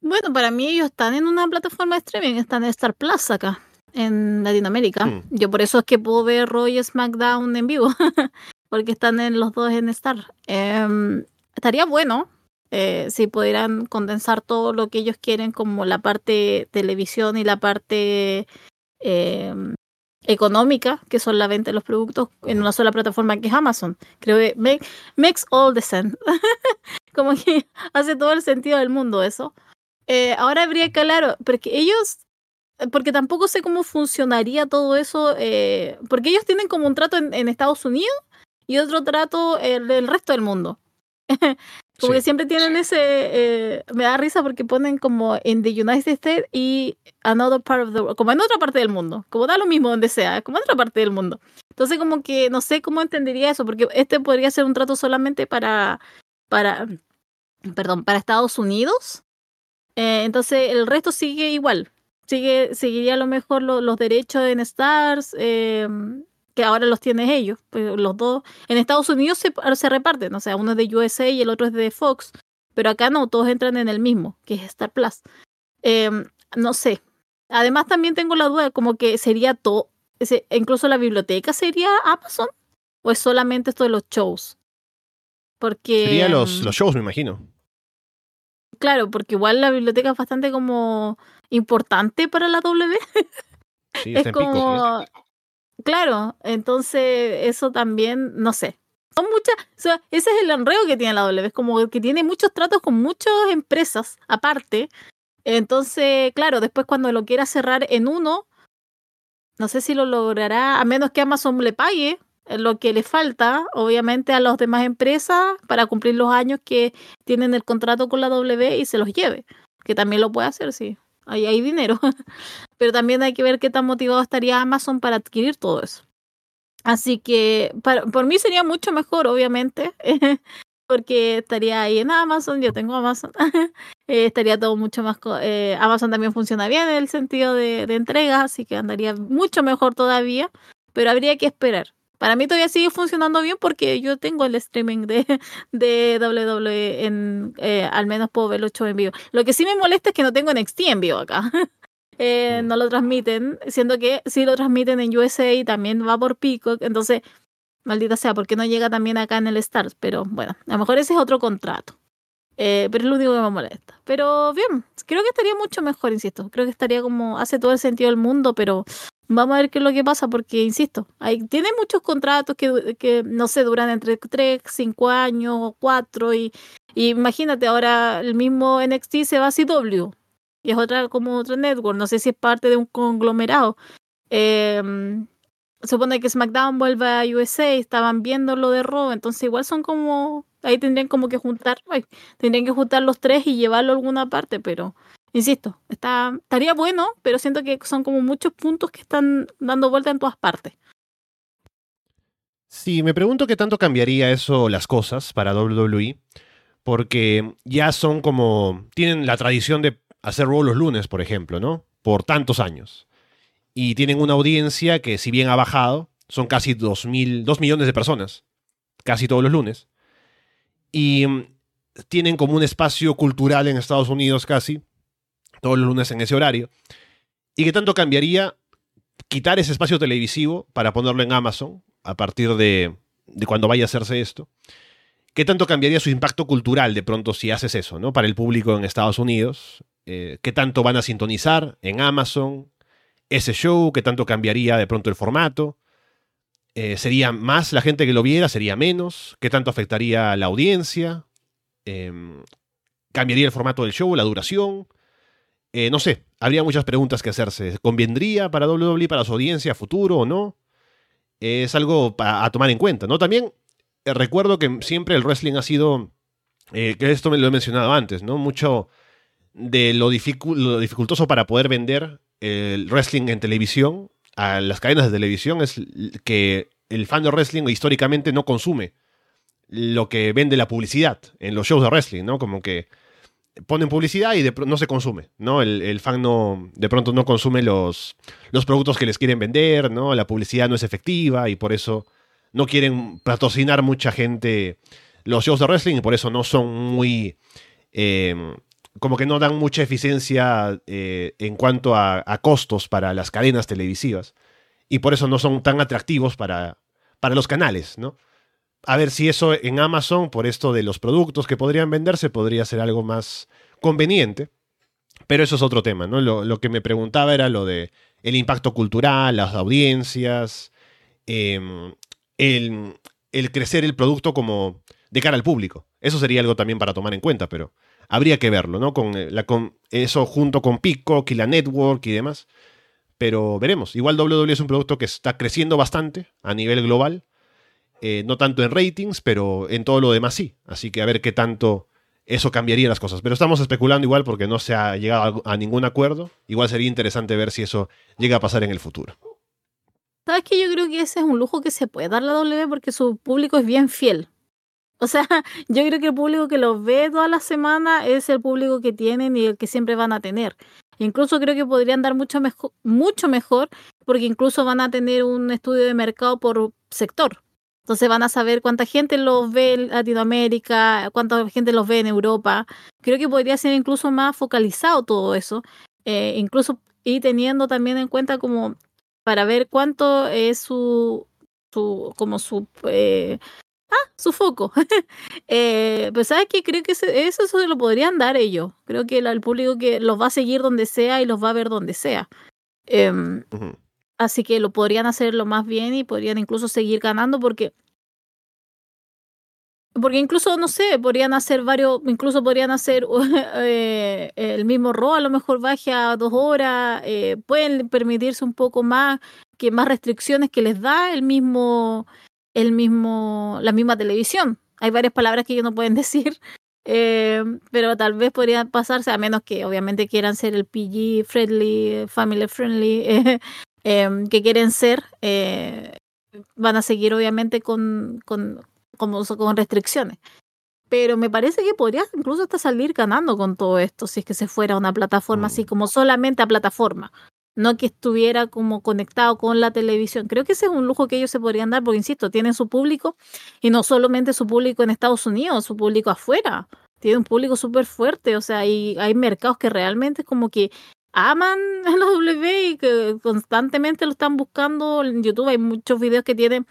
Bueno, para mí ellos están en una plataforma de streaming, están en Star Plus acá, en Latinoamérica. Mm. Yo por eso es que puedo ver Raw y SmackDown en vivo, porque están en los dos en Star. Eh, estaría bueno eh, si pudieran condensar todo lo que ellos quieren como la parte televisión y la parte eh, económica, que son la venta de los productos en una sola plataforma que es Amazon. Creo que makes all the sense. como que hace todo el sentido del mundo eso. Eh, ahora habría que hablar, porque ellos, porque tampoco sé cómo funcionaría todo eso, eh, porque ellos tienen como un trato en, en Estados Unidos y otro trato en el resto del mundo. como que siempre tienen ese. Eh, me da risa porque ponen como en the United States y another part of the world, como en otra parte del mundo. Como da lo mismo donde sea, como en otra parte del mundo. Entonces, como que no sé cómo entendería eso, porque este podría ser un trato solamente para. para perdón, para Estados Unidos. Eh, entonces, el resto sigue igual. Sigue, seguiría a lo mejor los derechos en Stars, eh, que ahora los tienen ellos, pues los dos. En Estados Unidos se, se reparten, o sea, uno es de USA y el otro es de Fox, pero acá no, todos entran en el mismo, que es Star Plus. Eh, no sé. Además también tengo la duda, como que sería todo, incluso la biblioteca sería Amazon, o es solamente esto de los shows. Porque... Sería los, los shows, me imagino. Claro, porque igual la biblioteca es bastante como importante para la W. Sí, es como... Claro, entonces eso también, no sé. Son muchas, o sea, ese es el enredo que tiene la W, es como que tiene muchos tratos con muchas empresas aparte. Entonces, claro, después cuando lo quiera cerrar en uno, no sé si lo logrará, a menos que Amazon le pague lo que le falta, obviamente, a las demás empresas para cumplir los años que tienen el contrato con la W y se los lleve, que también lo puede hacer, sí ahí hay dinero. Pero también hay que ver qué tan motivado estaría Amazon para adquirir todo eso. Así que para, por mí sería mucho mejor, obviamente, porque estaría ahí en Amazon, yo tengo Amazon, eh, estaría todo mucho más... Eh, Amazon también funciona bien en el sentido de, de entrega, así que andaría mucho mejor todavía, pero habría que esperar. Para mí todavía sigue funcionando bien porque yo tengo el streaming de, de WWE en eh, al menos puedo ver los shows en vivo. Lo que sí me molesta es que no tengo NXT en vivo acá. eh, mm. no lo transmiten, siendo que sí lo transmiten en USA y también va por Peacock, entonces maldita sea, porque no llega también acá en el Stars? Pero bueno, a lo mejor ese es otro contrato. Eh, pero es lo único que me molesta. Pero bien, creo que estaría mucho mejor, insisto. Creo que estaría como, hace todo el sentido del mundo, pero Vamos a ver qué es lo que pasa, porque, insisto, hay, tiene muchos contratos que, que, no sé, duran entre 3, 5 años, 4, y, y imagínate, ahora el mismo NXT se va a CW, y es otra como otro network, no sé si es parte de un conglomerado. Eh, supone que SmackDown vuelve a USA, estaban viendo lo de Raw, entonces igual son como, ahí tendrían como que juntar, ay, tendrían que juntar los tres y llevarlo a alguna parte, pero Insisto, estaría bueno, pero siento que son como muchos puntos que están dando vuelta en todas partes. Sí, me pregunto qué tanto cambiaría eso las cosas para WWE, porque ya son como, tienen la tradición de hacer Raw los lunes, por ejemplo, ¿no? Por tantos años. Y tienen una audiencia que si bien ha bajado, son casi 2, mil, 2 millones de personas, casi todos los lunes. Y mm, tienen como un espacio cultural en Estados Unidos casi, todos los lunes en ese horario. ¿Y qué tanto cambiaría quitar ese espacio televisivo para ponerlo en Amazon a partir de, cuando vaya a hacerse esto? ¿Qué tanto cambiaría su impacto cultural de pronto si haces eso, ¿no? Para el público en Estados Unidos. Eh, ¿Qué tanto van a sintonizar en Amazon ese show? ¿Qué tanto cambiaría de pronto el formato? Eh, ¿Sería más la gente que lo viera? ¿Sería menos? ¿Qué tanto afectaría a la audiencia? Em, ¿Cambiaría el formato del show, la duración? Eh, no sé, habría muchas preguntas que hacerse. ¿Convendría para WWE, para su audiencia, futuro o no? Es algo a tomar en cuenta, ¿no? También eh, recuerdo que siempre el wrestling ha sido, que esto me lo he mencionado antes, ¿no? Mucho de lo, lo dificultoso para poder vender el wrestling en televisión a las cadenas de televisión es que el fan de wrestling históricamente no consume lo que vende la publicidad en los shows de wrestling, ¿no? Como que ponen publicidad y no se consume, ¿no? El, fan no, de pronto no consume los, los productos que les quieren vender, ¿no? La publicidad no es efectiva y por eso no quieren patrocinar mucha gente los shows de wrestling y por eso no son muy... Eh, como que no dan mucha eficiencia eh, en cuanto a, costos para las cadenas televisivas. Y por eso no son tan atractivos para, para los canales, ¿no? A ver si eso en Amazon, por esto de los productos que podrían venderse, podría ser algo más conveniente. Pero eso es otro tema, ¿no? Lo, que me preguntaba era lo de el impacto cultural, las audiencias, em, el, crecer el producto como de cara al público. Eso sería algo también para tomar en cuenta, pero habría que verlo, ¿no? Con, eh, eso junto con Peacock y la Network y demás. Pero veremos. Igual WWE es un producto que está creciendo bastante a nivel global. Eh, no tanto en ratings, pero en todo lo demás sí. Así que a ver qué tanto eso cambiaría las cosas. Pero estamos especulando igual porque no se ha llegado a, ningún acuerdo. Igual sería interesante ver si eso llega a pasar en el futuro. ¿Sabes que Yo creo que ese es un lujo que se puede dar la W porque su público es bien fiel. O sea, yo creo que el público que los ve toda la semana es el público que tienen y el que siempre van a tener. Incluso creo que podrían dar mucho mejor, mucho mejor porque incluso van a tener un estudio de mercado por sector. Entonces van a saber cuánta gente los ve en Latinoamérica, cuánta gente los ve en Europa. Creo que podría ser incluso más focalizado todo eso. Eh, incluso y teniendo también en cuenta como para ver cuánto es su, su como su eh, ah, su foco. eh, pues sabes que creo que eso, eso se lo podrían dar ellos. Creo que el, público que los va a seguir donde sea y los va a ver donde sea. Em, así que lo podrían hacer lo más bien y podrían incluso seguir ganando porque porque incluso, no sé, podrían hacer varios, incluso podrían hacer eh, el mismo RO, a lo mejor baje a dos horas, eh, pueden permitirse un poco más, que más restricciones que les da el mismo, el mismo, la misma televisión. Hay varias palabras que ellos no pueden decir, eh, pero tal vez podrían pasarse, a menos que obviamente quieran ser el PG friendly, family friendly, eh, que quieren ser, eh, van a seguir obviamente con, con, con, con restricciones. Pero me parece que podría incluso hasta salir ganando con todo esto si es que se fuera a una plataforma así mm. como solamente a plataforma no que estuviera como conectado con la televisión. Creo que ese es un lujo que ellos se podrían dar, porque insisto, tienen su público y no solamente su público en Estados Unidos, su público afuera. Tiene un público súper fuerte, o sea, hay, hay mercados que realmente como que aman a la W y que constantemente lo están buscando. En YouTube hay muchos videos que tienen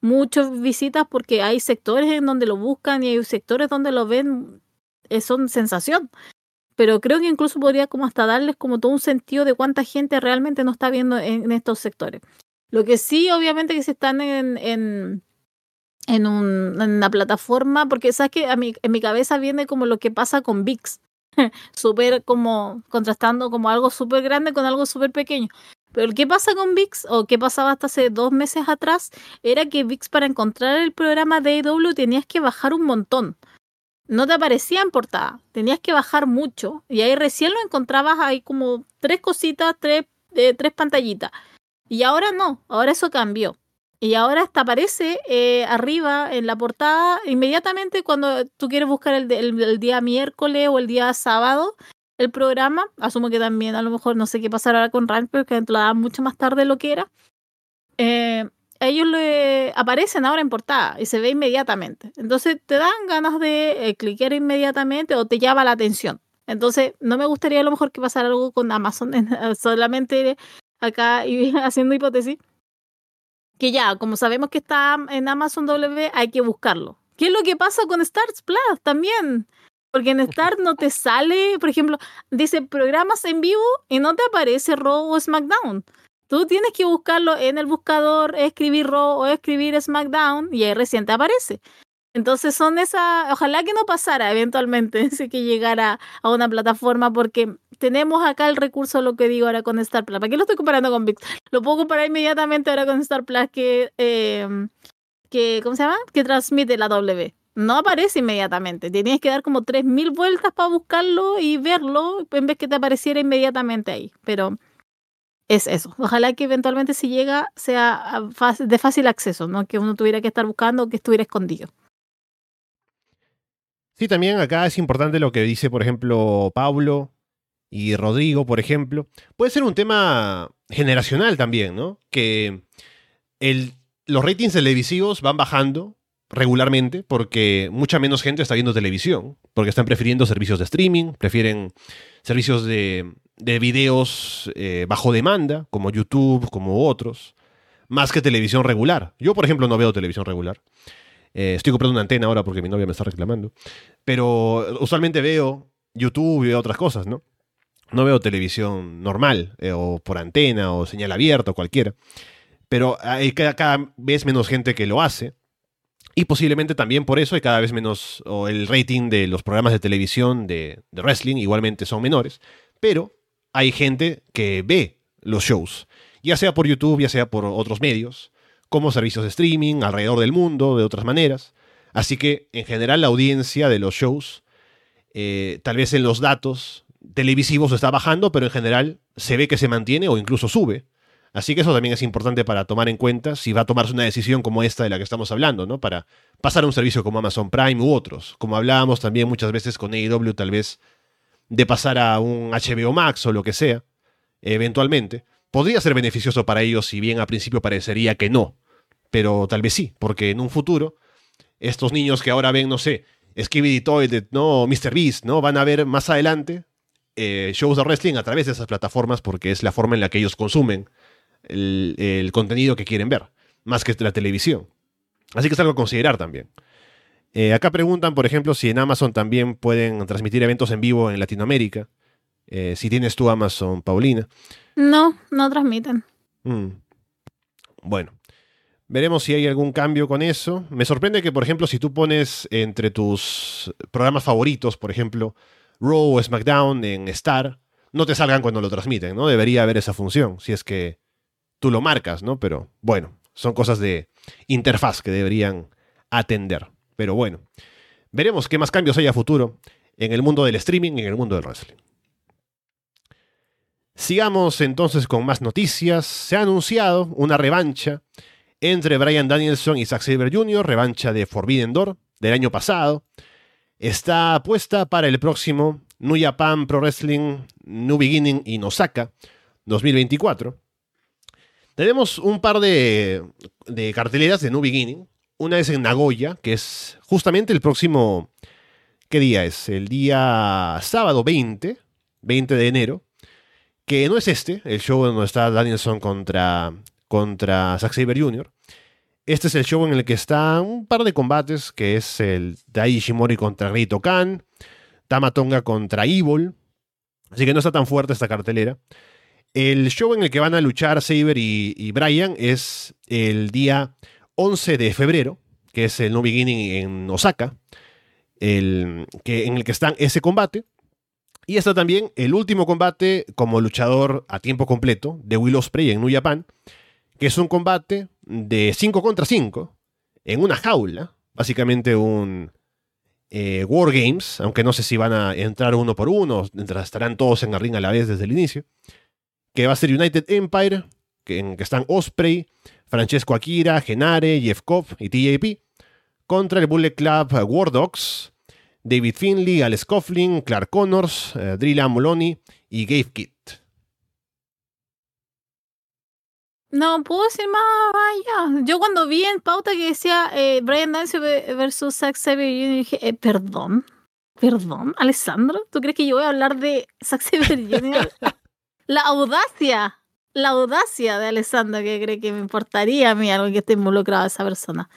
muchas visitas porque hay sectores en donde lo buscan y hay sectores donde lo ven, son sensación pero creo que incluso podría como hasta darles como todo un sentido de cuánta gente realmente no está viendo en, estos sectores. Lo que sí, obviamente, que se están en, en, en, un, en una plataforma, porque sabes que a en mi cabeza viene como lo que pasa con VIX, súper como contrastando como algo súper grande con algo súper pequeño. Pero ¿qué pasa con VIX? O qué pasaba hasta hace dos meses atrás, era que VIX para encontrar el programa de EW tenías que bajar un montón no te aparecía en portada. Tenías que bajar mucho y ahí recién lo encontrabas ahí como tres cositas, tres, eh, tres pantallitas. Y ahora no, ahora eso cambió. Y ahora hasta aparece eh, arriba en la portada inmediatamente cuando tú quieres buscar el, el, día miércoles o el día sábado el programa. Asumo que también a lo mejor no sé qué pasará con Rank, pero que lo da mucho más tarde de lo que era. Eh, ellos le aparecen ahora en portada y se ve inmediatamente. Entonces te dan ganas de eh, clicar inmediatamente o te llama la atención. Entonces no me gustaría a lo mejor que pasara algo con Amazon, solamente acá y haciendo hipótesis, que ya, como sabemos que está en Amazon W, hay que buscarlo. ¿Qué es lo que pasa con Stars Plus también? Porque en Star no te sale, por ejemplo, dice programas en vivo y no te aparece Raw o SmackDown. Tú tienes que buscarlo en el buscador, escribir Raw o escribir SmackDown y ahí recién te aparece. Entonces son esas, ojalá que no pasara eventualmente, si que llegara a una plataforma, porque tenemos acá el recurso, lo que digo ahora con Star Plus. ¿Para qué lo estoy comparando con VIX? Lo puedo comparar inmediatamente ahora con Star Plus que, eh, que ¿cómo se llama? Que transmite la W no aparece inmediatamente. Tenías que dar como 3.000 vueltas para buscarlo y verlo en vez que te apareciera inmediatamente ahí. Pero es eso. Ojalá que eventualmente si llega sea de fácil acceso, no que uno tuviera que estar buscando o que estuviera escondido. Sí, también acá es importante lo que dice, por ejemplo, Pablo y Rodrigo, por ejemplo. Puede ser un tema generacional también, ¿no? Que los ratings televisivos van bajando regularmente porque mucha menos gente está viendo televisión, porque están prefiriendo servicios de streaming, prefieren servicios de, de videos eh, bajo demanda, como YouTube, como otros, más que televisión regular. Yo, por ejemplo, no veo televisión regular. Eh, estoy comprando una antena ahora porque mi novia me está reclamando. Pero usualmente veo YouTube y otras cosas, ¿no? No veo televisión normal, eh, o por antena, o señal abierta, o cualquiera. Pero hay cada vez menos gente que lo hace. Y posiblemente también por eso hay cada vez menos, o el rating de los programas de televisión de, wrestling igualmente son menores, pero hay gente que ve los shows, ya sea por YouTube, ya sea por otros medios, como servicios de streaming alrededor del mundo, de otras maneras. Así que en general la audiencia de los shows, eh, tal vez en los datos televisivos está bajando, pero en general se ve que se mantiene o incluso sube. Así que eso también es importante para tomar en cuenta si va a tomarse una decisión como esta de la que estamos hablando, ¿no? Para pasar a un servicio como Amazon Prime u otros. Como hablábamos también muchas veces con AEW, tal vez de pasar a un HBO Max o lo que sea, eventualmente. Podría ser beneficioso para ellos, si bien a principio parecería que no. Pero tal vez sí, porque en un futuro, estos niños que ahora ven, no sé, Skibidi Toilet, ¿no? Mr. Beast, ¿no? Van a ver más adelante eh, shows de wrestling a través de esas plataformas porque es la forma en la que ellos consumen el, contenido que quieren ver, más que la televisión. Así que es algo a considerar también. Eh, acá preguntan, por ejemplo, si en Amazon también pueden transmitir eventos en vivo en Latinoamérica. Eh, si tienes tú Amazon, Paulina. No, no transmiten. Mm. Bueno, veremos si hay algún cambio con eso. Me sorprende que, por ejemplo, si tú pones entre tus programas favoritos, por ejemplo, Raw o SmackDown en Star, no te salgan cuando lo transmiten, ¿no? Debería haber esa función, si es que tú lo marcas, ¿no? Pero bueno, son cosas de interfaz que deberían atender. Pero bueno, veremos qué más cambios hay a futuro en el mundo del streaming y en el mundo del wrestling. Sigamos entonces con más noticias. Se ha anunciado una revancha entre Brian Danielson y Zack Sabre Jr., revancha de Forbidden Door del año pasado. Está puesta para el próximo New Japan Pro Wrestling New Beginning in Osaka 2024. Tenemos un par de, carteleras de New Beginning. Una es en Nagoya, que es justamente el próximo. ¿Qué día es? El día sábado 20, 20 de enero. Que no es este, el show donde está Danielson contra, contra Zack Saber Jr. Este es el show en el que está un par de combates, que es el Dai Ishimori contra Reito Khan, Tamatonga contra Evil. Así que no está tan fuerte esta cartelera. El show en el que van a luchar Saber y, Brian es el día 11 de febrero, que es el No Beginning en Osaka, el, que, en el que están ese combate. Y está también el último combate como luchador a tiempo completo de Will Ospreay en New Japan, que es un combate de 5 contra 5 en una jaula, básicamente un eh, War Games, aunque no sé si van a entrar uno por uno, estarán todos en el ring a la vez desde el inicio que va a ser United Empire, que, en que están Osprey, Francesco Akira, Genare, Jeff Cobb y TJP, contra el Bullet Club War Dogs, David Finley, Alex Coughlin, Clark Connors, uh, Drilla Moloney y Gabe Kidd. No, puedo decir más vaya. Yo cuando vi en pauta que decía eh, Brian Dance versus Zack Saber, yo dije, eh, perdón, perdón, Alessandro, ¿tú crees que yo voy a hablar de Zack Saber Jr.? La audacia, la audacia de Alessandro que cree que me importaría a mí algo que esté involucrado a esa persona.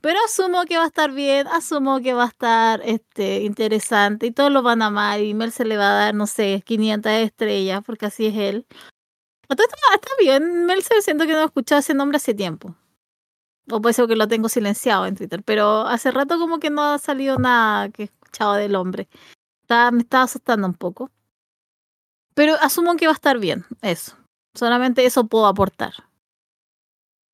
Pero asumo que va a estar bien, asumo que va a estar este, interesante y todos lo van a amar y Mel se le va a dar, no sé, 500 estrellas porque así es él. Está, está bien, Mel se siento que no he escuchado ese nombre hace tiempo. O puede ser que lo tengo silenciado en Twitter, pero hace rato como que no ha salido nada que he escuchado del hombre. Está, me estaba asustando un poco. Pero asumo que va a estar bien, eso. Solamente eso puedo aportar.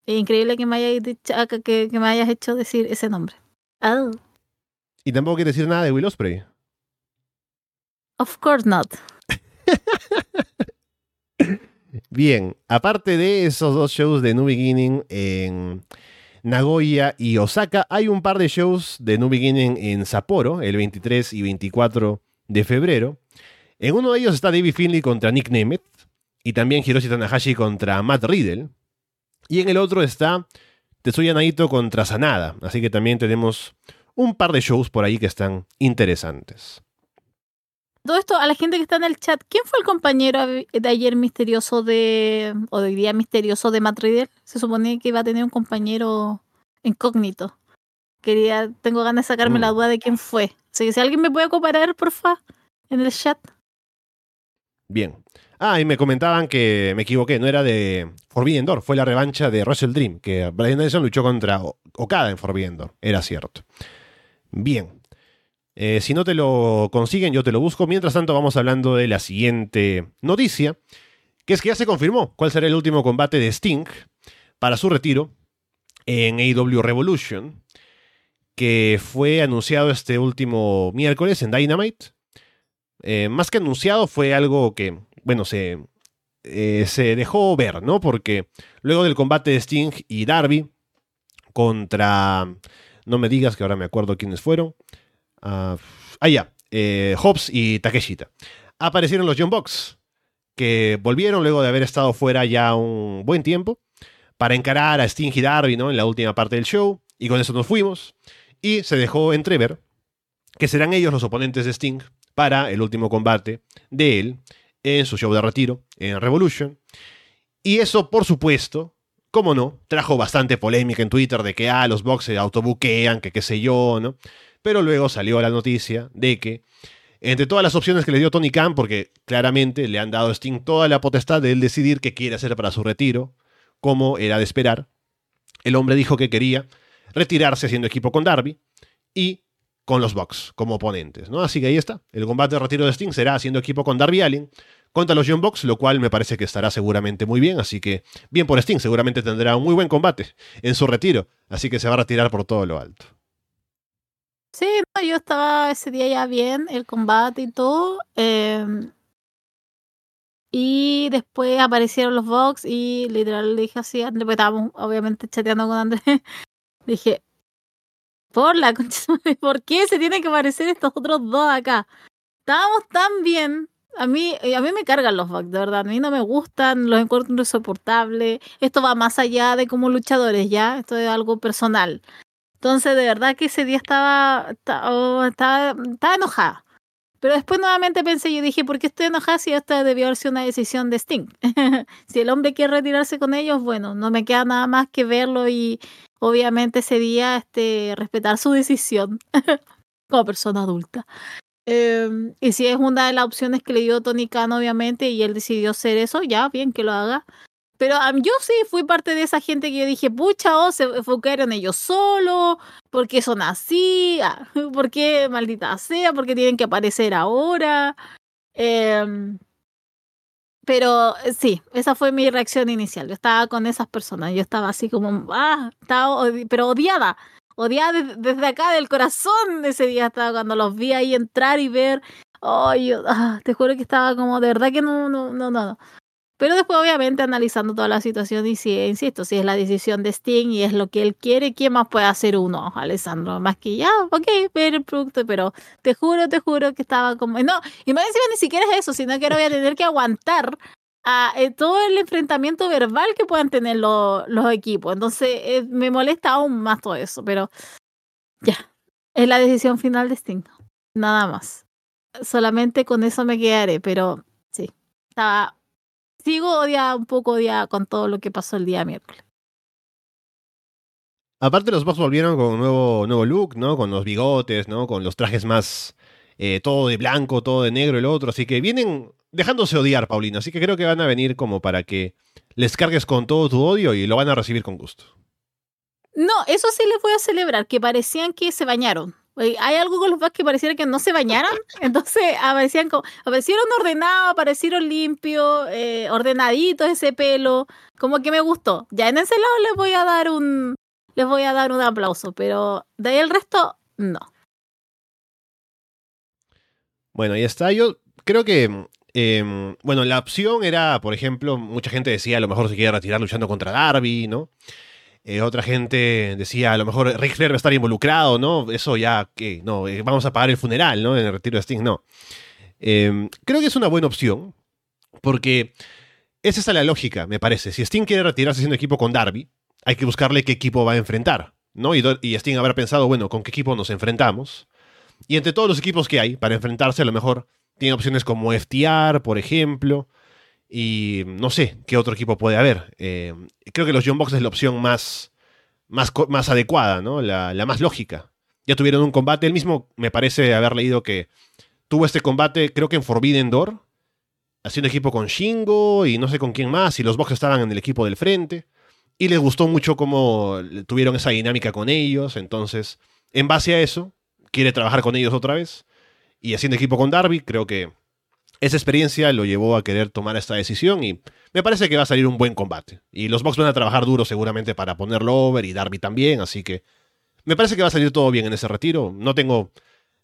Es increíble que me hayas, dicho, ah, que, que me hayas hecho decir ese nombre. Oh, Y tampoco quiere decir nada de Will Osprey. of course not. Bien, aparte de esos dos shows de New Beginning en Nagoya y Osaka, hay un par de shows de New Beginning en Sapporo, el 23 y 24 de febrero. En uno de ellos está David Finley contra Nick Nemeth y también Hiroshi Tanahashi contra Matt Riddle. Y en el otro está Tetsuya Naito contra Sanada, así que también tenemos un par de shows por ahí que están interesantes. Todo esto, a la gente que está en el chat, ¿quién fue el compañero de ayer misterioso de. o de hoy día misterioso de Matt Riddle? Se suponía que iba a tener un compañero incógnito. Quería, tengo ganas de sacarme Mm. la duda de quién fue. Así que si alguien me puede comparar, porfa, en el chat. Bien. Ah, y me comentaban que me equivoqué, no era de Forbidden Door, fue la revancha de Russell Dream, que Brian Nelson luchó contra Okada en Forbidden Door, era cierto. Bien. Eh, si no te lo consiguen, yo te lo busco. Mientras tanto, vamos hablando de la siguiente noticia, que es que ya se confirmó cuál será el último combate de Sting para su retiro en AEW Revolution, que fue anunciado este último miércoles en Dynamite. Eh, más que anunciado, fue algo que, bueno, se, eh, se dejó ver, ¿no? Porque luego del combate de Sting y Darby contra. No me digas que ahora me acuerdo quiénes fueron. Ah, ah, ya. eh, Hobbs y Takeshita. Aparecieron los John Box, que volvieron luego de haber estado fuera ya un buen tiempo para encarar a Sting y Darby, ¿no? En la última parte del show. Y con eso nos fuimos. Y se dejó entrever que serán ellos los oponentes de Sting para el último combate de él en su show de retiro en Revolution. Y eso, por supuesto, como no, trajo bastante polémica en Twitter de que ah, los box se autobuquean, que qué sé yo, ¿no? Pero luego salió la noticia de que entre todas las opciones que le dio Tony Khan, porque claramente le han dado a Sting toda la potestad de él decidir qué quiere hacer para su retiro, como era de esperar, el hombre dijo que quería retirarse haciendo equipo con Darby y con los Bucks como oponentes, ¿no? Así que ahí está. El combate de retiro de Sting será haciendo equipo con Darby Allin contra los Young Bucks, lo cual me parece que estará seguramente muy bien, así que bien por Sting, seguramente tendrá un muy buen combate en su retiro, así que se va a retirar por todo lo alto. Sí, no, yo estaba ese día ya bien, el combate y todo. em, y después aparecieron los Vox y literal le dije así André, porque estábamos obviamente chateando con Andrés. dije, por la concha, ¿por qué se tienen que aparecer estos otros dos acá? Estábamos tan bien. A mí, eh, a mí me cargan los Vox, de verdad. A mí no me gustan, los encuentro insoportables. Esto va más allá de como luchadores, ¿ya? Esto es algo personal. Entonces, de verdad que ese día estaba, esta- oh, estaba, estaba enojada. Pero después nuevamente pensé, yo dije, ¿por qué estoy enojada si esta debió haber sido una decisión de Sting? si el hombre quiere retirarse con ellos, bueno, no me queda nada más que verlo y obviamente ese día este, respetar su decisión como persona adulta. Eh, y si es una de las opciones que le dio Tony Khan, obviamente, y él decidió hacer eso, ya, bien que lo haga. Pero am, yo sí fui parte de esa gente que yo dije, pucha, oh, se enfocaron ellos solos, ¿por qué son así? Ah, ¿Por qué maldita sea? ¿Por qué tienen que aparecer ahora? Em, pero eh, sí, esa fue mi reacción inicial. Yo estaba con esas personas, yo estaba así como, ah, estaba odi- pero odiada, odiada des- desde acá del corazón ese día estaba cuando los vi ahí entrar y ver, ay, yo, ah, te juro que estaba como, de verdad que no, no, no, no. Pero después, obviamente, analizando toda la situación, y si, insisto, si es la decisión de Sting y es lo que él quiere, ¿quién más puede hacer uno, Alessandro? Más que ya, ok, ver el producto, pero te juro, te juro que estaba como. No, y más encima ni siquiera es eso, sino que ahora voy a tener que aguantar a, eh, todo el enfrentamiento verbal que puedan tener lo- los equipos. Entonces, eh, me molesta aún más todo eso, pero ya, es la decisión final de Sting, nada más. Solamente con eso me quedaré, pero sí, estaba sigo odiada, un poco odiada con todo lo que pasó el día miércoles. Aparte los Bucks volvieron con un nuevo, nuevo look, ¿no? Con los bigotes, ¿no? Con los trajes más... eh, todo de blanco, todo de negro el otro. Así que vienen dejándose odiar, Paulina. Así que creo que van a venir como para que les cargues con todo tu odio y lo van a recibir con gusto. No, eso sí les voy a celebrar, que parecían que se bañaron. Hay algo con los que pareciera que no se bañaran, entonces aparecían como, aparecieron ordenados, aparecieron limpios, eh, ordenaditos ese pelo, como que me gustó. Ya en ese lado les voy a dar un, les voy a dar un aplauso, pero de ahí el resto, no. Bueno, ahí está. Yo creo que, eh, bueno, la opción era, por ejemplo, mucha gente decía a lo mejor se quiere retirar luchando contra Darby, ¿no? Eh, otra gente decía a lo mejor Ric Flair va a estar involucrado, ¿no? Eso ya, que No, eh, vamos a pagar el funeral, ¿no? En el retiro de Sting, no. Eh, creo que es una buena opción, porque esa es la lógica, me parece. Si Sting quiere retirarse siendo equipo con Darby, hay que buscarle qué equipo va a enfrentar, ¿no? Y, y Sting habrá pensado, bueno, ¿con qué equipo nos enfrentamos? Y entre todos los equipos que hay para enfrentarse, a lo mejor tiene opciones como FTR, por ejemplo, y no sé qué otro equipo puede haber. Eh, creo que los John Box es la opción más, más, más adecuada, ¿no? La, la más lógica. Ya tuvieron un combate, él mismo me parece haber leído que tuvo este combate, creo que en Forbidden Door, haciendo equipo con Shingo y no sé con quién más, y los Box estaban en el equipo del frente. Y les gustó mucho cómo tuvieron esa dinámica con ellos. Entonces, en base a eso, quiere trabajar con ellos otra vez. Y haciendo equipo con Darby, creo que esa experiencia lo llevó a querer tomar esta decisión. Y me parece que va a salir un buen combate. Y los Bucks van a trabajar duro seguramente para ponerlo over y Darby también. Así que me parece que va a salir todo bien en ese retiro. No tengo.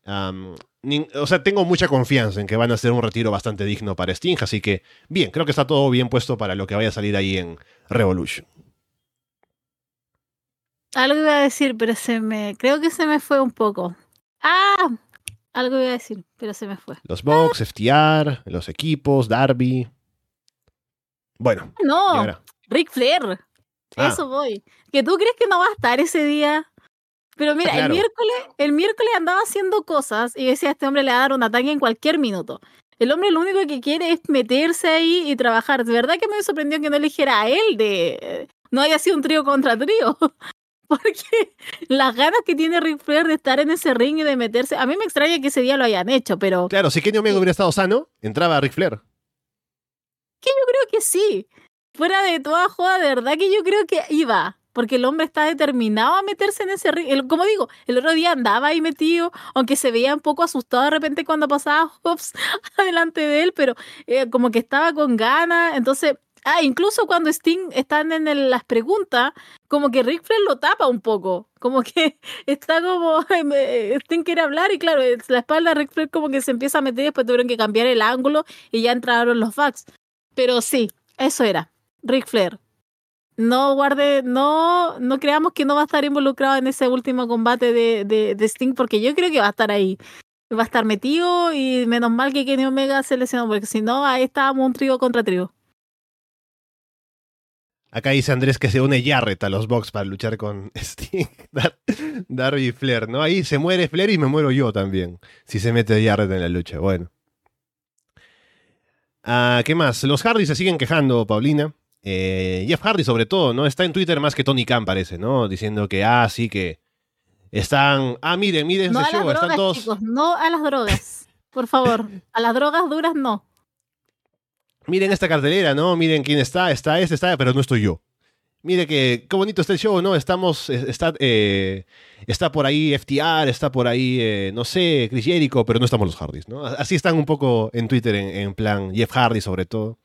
o sea, tengo mucha confianza en que van a hacer un retiro bastante digno para Sting. Así que, bien, creo que está todo bien puesto para lo que vaya a salir ahí en Revolution. Algo iba a decir, pero se me, creo que se me fue un poco. Ah, algo iba a decir, pero se me fue. Los Bucks, FTR, los equipos, Darby. Bueno, y No. Ric Flair. Ah. Eso voy. Que tú crees que no va a estar ese día. Pero mira, Claro. el miércoles, el miércoles andaba haciendo cosas y decía, este hombre le va a dar un ataque en cualquier minuto. El hombre lo único que quiere es meterse ahí y trabajar. De verdad que me sorprendió que no eligiera a él de... No haya sido un trío contra trío. Porque las ganas que tiene Ric Flair de estar en ese ring y de meterse... A mí me extraña que ese día lo hayan hecho, pero Claro, si Kenny Omega hubiera estado sano, entraba Ric Flair. creo que sí. Fuera de toda joda, de verdad que yo creo que iba. Porque el hombre está determinado a meterse en ese ring. Como digo, el otro día andaba ahí metido, aunque se veía un poco asustado de repente cuando pasaba Hobbs adelante de él, pero eh, como que estaba con ganas. Entonces, ah, incluso cuando Sting están en el- las preguntas, como que Rick Flair lo tapa un poco. Como que está como, Sting quiere hablar y claro, la espalda de Rick Flair como que se empieza a meter después tuvieron que cambiar el ángulo y ya entraron los Bucks. Pero sí, eso era. Ric Flair. No guarde, no, no creamos que no va a estar involucrado en ese último combate de, de, de Sting, porque yo creo que va a estar ahí. Va a estar metido y menos mal que Kenny Omega se lesionó, porque si no, ahí estábamos un trío contra trío. Acá dice Andrés que se une Jarrett a los Bucks para luchar con Sting, Dar- Darby y Flair, ¿no? Ahí se muere Flair y me muero yo también, si se mete Jarrett en la lucha. Bueno. Ah, ¿Qué más? Los Hardy se siguen quejando, Paulina. Eh, Jeff Hardy, sobre todo, ¿no? Está en Twitter más que Tony Khan, parece, ¿no? Diciendo que, ah, sí, que están. Ah, miren, miren No ese show, están todos. chicos, no a las drogas. Por favor, a las drogas duras no. Miren esta cartelera, ¿no? Miren quién está, está este, está, pero no estoy yo. Mire que qué bonito está el show, ¿no? Estamos, está, eh, está por ahí FTR, está por ahí, eh, no sé, Chris Jericho, pero no estamos los Hardys, ¿no? Así están un poco en Twitter, en, plan Jeff Hardy sobre todo,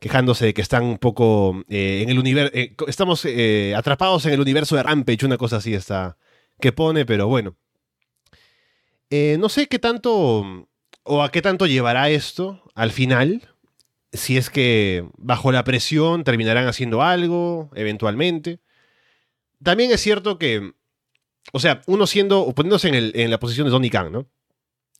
quejándose de que están un poco eh, en el universo, estamos atrapados en el universo de Rampage, una cosa así está que pone, pero bueno. No sé qué tanto, o a qué tanto llevará esto al final, si es que bajo la presión terminarán haciendo algo, eventualmente. También es cierto que, o sea, uno siendo, poniéndose en, el- en la posición de Tony Khan, ¿no?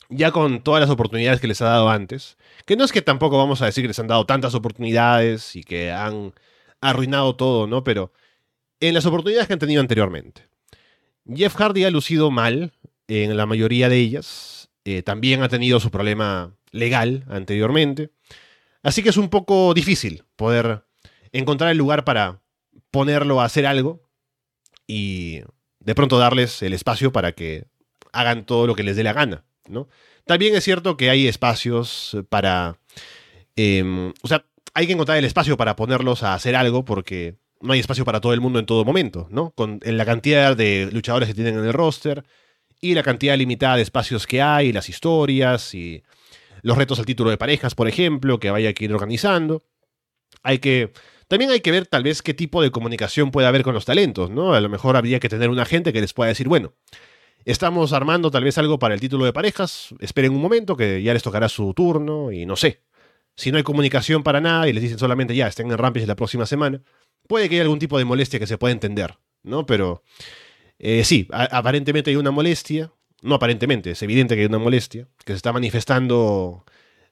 Ya con todas las oportunidades que les ha dado antes, que no es que tampoco vamos a decir que les han dado tantas oportunidades y que han arruinado todo, ¿no? Pero en las oportunidades que han tenido anteriormente. Jeff Hardy ha lucido mal en la mayoría de ellas. Eh, también ha tenido su problema legal anteriormente. Así que es un poco difícil poder encontrar el lugar para ponerlo a hacer algo y de pronto darles el espacio para que hagan todo lo que les dé la gana, ¿no? También es cierto que hay espacios para... Em, o sea, hay que encontrar el espacio para ponerlos a hacer algo porque no hay espacio para todo el mundo en todo momento, ¿no? Con en la cantidad de luchadores que tienen en el roster y la cantidad limitada de espacios que hay, las historias y los retos al título de parejas, por ejemplo, que vaya que ir organizando. Hay que también hay que ver tal vez qué tipo de comunicación puede haber con los talentos, ¿no? A lo mejor habría que tener un agente que les pueda decir, bueno, estamos armando tal vez algo para el título de parejas, esperen un momento que ya les tocará su turno y no sé. Si no hay comunicación para nada y les dicen solamente ya, estén en Rampage la próxima semana, puede que haya algún tipo de molestia que se pueda entender, ¿no? Pero eh, sí, aparentemente hay una molestia, no aparentemente, es evidente que hay una molestia, que se está manifestando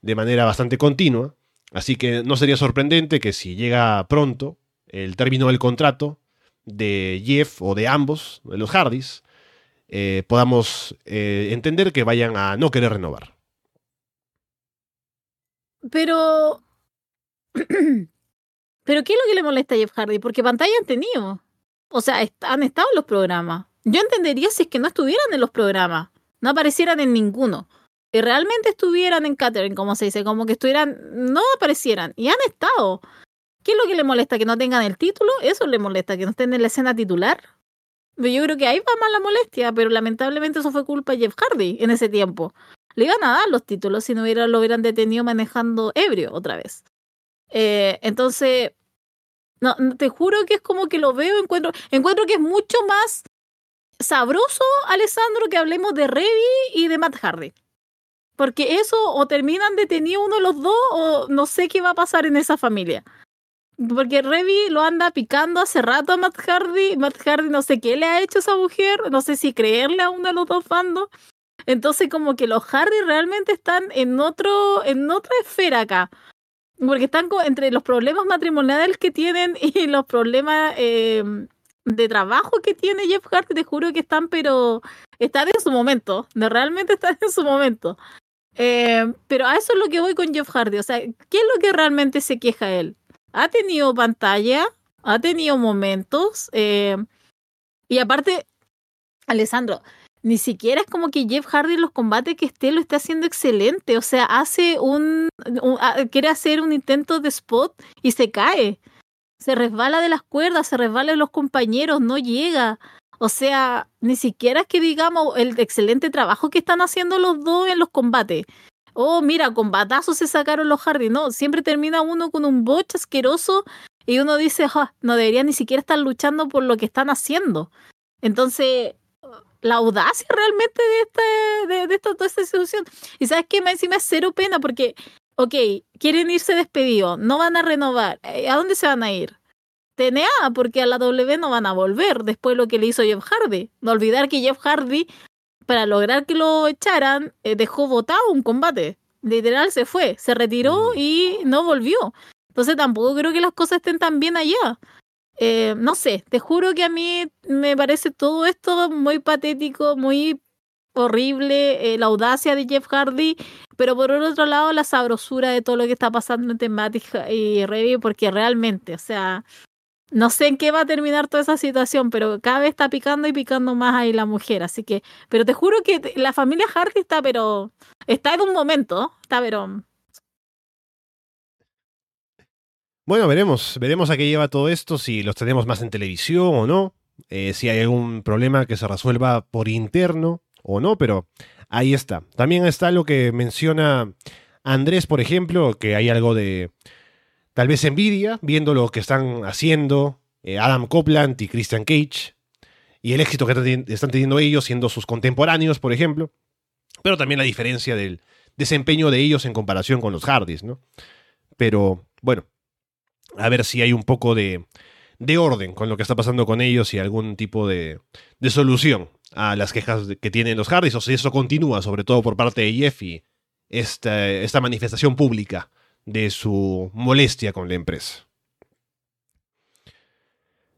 de manera bastante continua, así que no sería sorprendente que si llega pronto el término del contrato de Jeff o de ambos, de los Hardys, eh, podamos eh, entender que vayan a no querer renovar. Pero... Pero ¿qué es lo que le molesta a Jeff Hardy? Porque pantalla han tenido. O sea, han estado los programas. Yo entendería si es que no estuvieran en los programas, no aparecieran en ninguno. Que realmente estuvieran en catering, como se dice, como que estuvieran, no aparecieran. Y han estado. ¿Qué es lo que le molesta? ¿Que no tengan el título? Eso le molesta, que no estén en la escena titular. Yo creo que ahí va más la molestia, pero lamentablemente eso fue culpa de Jeff Hardy en ese tiempo. Le iban a dar los títulos si no hubiera, lo hubieran detenido manejando ebrio otra vez. Eh, entonces, no, te juro que es como que lo veo, encuentro, encuentro que es mucho más sabroso, Alessandro, que hablemos de Revy y de Matt Hardy. Porque eso o terminan detenidos uno de los dos o no sé qué va a pasar en esa familia. Porque Revy lo anda picando hace rato a Matt Hardy. Matt Hardy no sé qué le ha hecho a esa mujer. No sé si creerle a uno de los dos bandos. Entonces como que los Hardy realmente están en otro, en otra esfera acá. Porque están entre los problemas matrimoniales que tienen y los problemas eh, de trabajo que tiene Jeff Hardy, te juro que están, pero están en su momento. De realmente están en su momento. Eh, pero a eso es lo que voy con Jeff Hardy. O sea, ¿qué es lo que realmente se queja él? Ha tenido pantalla, ha tenido momentos. Eh, y aparte, Alessandro, ni siquiera es como que Jeff Hardy en los combates que esté lo esté haciendo excelente. O sea, hace un, quiere hacer un intento de spot y se cae. Se resbala de las cuerdas, se resbala de los compañeros, no llega. O sea, ni siquiera es que digamos el excelente trabajo que están haciendo los dos en los combates. Oh, mira, con batazos se sacaron los Hardy. No, siempre termina uno con un bot asqueroso y uno dice, no debería ni siquiera estar luchando por lo que están haciendo. Entonces, la audacia realmente de, este, de, esta, toda esta situación. Y sabes qué, me encima es cero pena porque, ok, quieren irse despedidos, no van a renovar. Eh, ¿A dónde se van a ir? TNA, porque a la W no van a volver después de lo que le hizo Jeff Hardy. No olvidar que Jeff Hardy, para lograr que lo echaran, eh, dejó votado un combate. Literal se fue, se retiró mm. y no volvió. Entonces tampoco creo que las cosas estén tan bien allá. Eh, no sé, te juro que a mí me parece todo esto muy patético, muy horrible, eh, la audacia de Jeff Hardy, pero por otro lado la sabrosura de todo lo que está pasando en temática y Review, porque realmente, o sea, no sé en qué va a terminar toda esa situación, pero cada vez está picando y picando más ahí la mujer, así que, pero te juro que la familia Hardy está, pero, está en un momento, está, pero Bueno, veremos, veremos a qué lleva todo esto, si los tenemos más en televisión o no, eh, si hay algún problema que se resuelva por interno o no, pero ahí está. También está lo que menciona Andrés, por ejemplo, que hay algo de tal vez envidia, viendo lo que están haciendo eh, Adam Copeland y Christian Cage, y el éxito que están teniendo ellos siendo sus contemporáneos, por ejemplo, pero también la diferencia del desempeño de ellos en comparación con los Hardys, ¿no? Pero bueno, a ver si hay un poco de, de orden con lo que está pasando con ellos y algún tipo de, de solución a las quejas que tienen los Hardys, o si eso continúa, sobre todo por parte de Jeff y esta, esta manifestación pública de su molestia con la empresa.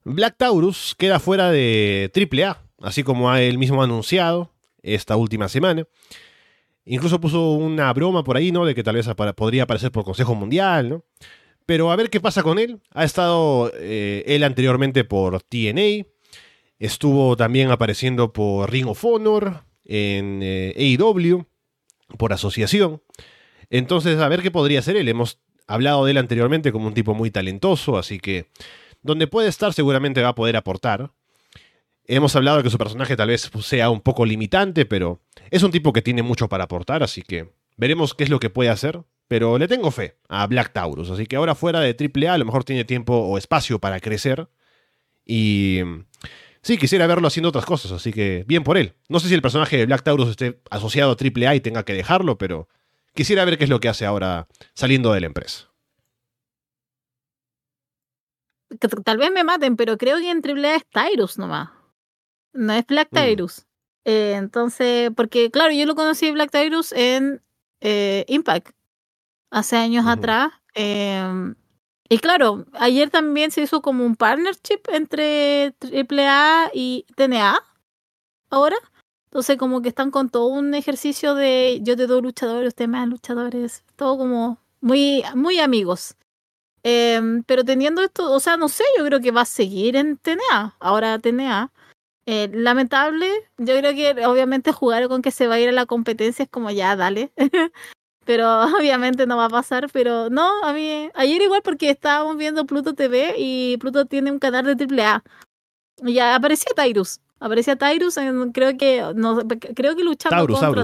Black Taurus queda fuera de AAA, así como ha él mismo anunciado esta última semana. Incluso puso una broma por ahí, ¿no? De que tal vez podría aparecer por Consejo Mundial, ¿no? Pero a ver qué pasa con él. Ha estado eh, él anteriormente por TNA. Estuvo también apareciendo por Ring of Honor, en eh, AEW, por asociación. Entonces, a ver qué podría hacer él. Hemos hablado de él anteriormente como un tipo muy talentoso, así que donde puede estar seguramente va a poder aportar. Hemos hablado de que su personaje tal vez sea un poco limitante, pero es un tipo que tiene mucho para aportar, así que veremos qué es lo que puede hacer. Pero le tengo fe a Black Taurus, así que ahora fuera de AAA a lo mejor tiene tiempo o espacio para crecer. Y sí, quisiera verlo haciendo otras cosas, así que bien por él. No sé si el personaje de Black Taurus esté asociado a AAA y tenga que dejarlo, pero quisiera ver qué es lo que hace ahora saliendo de la empresa. Tal vez me maten, pero creo que en AAA es Tyrus nomás. No es Black mm. Tyrus. Eh, entonces, porque claro, yo lo conocí Black Tyrus en eh, Impact hace años atrás. Em, y claro, ayer también se hizo como un partnership entre AAA y TNA. Ahora. Entonces, como que están con todo un ejercicio de yo te doy luchadores, usted me luchadores. Todo como muy, muy amigos. Em, pero teniendo esto, o sea, no sé, yo creo que va a seguir en TNA. Ahora TNA. Eh, lamentable, yo creo que obviamente jugar con que se va a ir a la competencia es como ya, dale. pero obviamente no va a pasar, pero no, a mí, ayer igual porque estábamos viendo Pluto TV y Pluto tiene un canal de AAA. Y ya aparecía Tyrus, aparecía Tyrus, creo que, no, creo que luchando contra...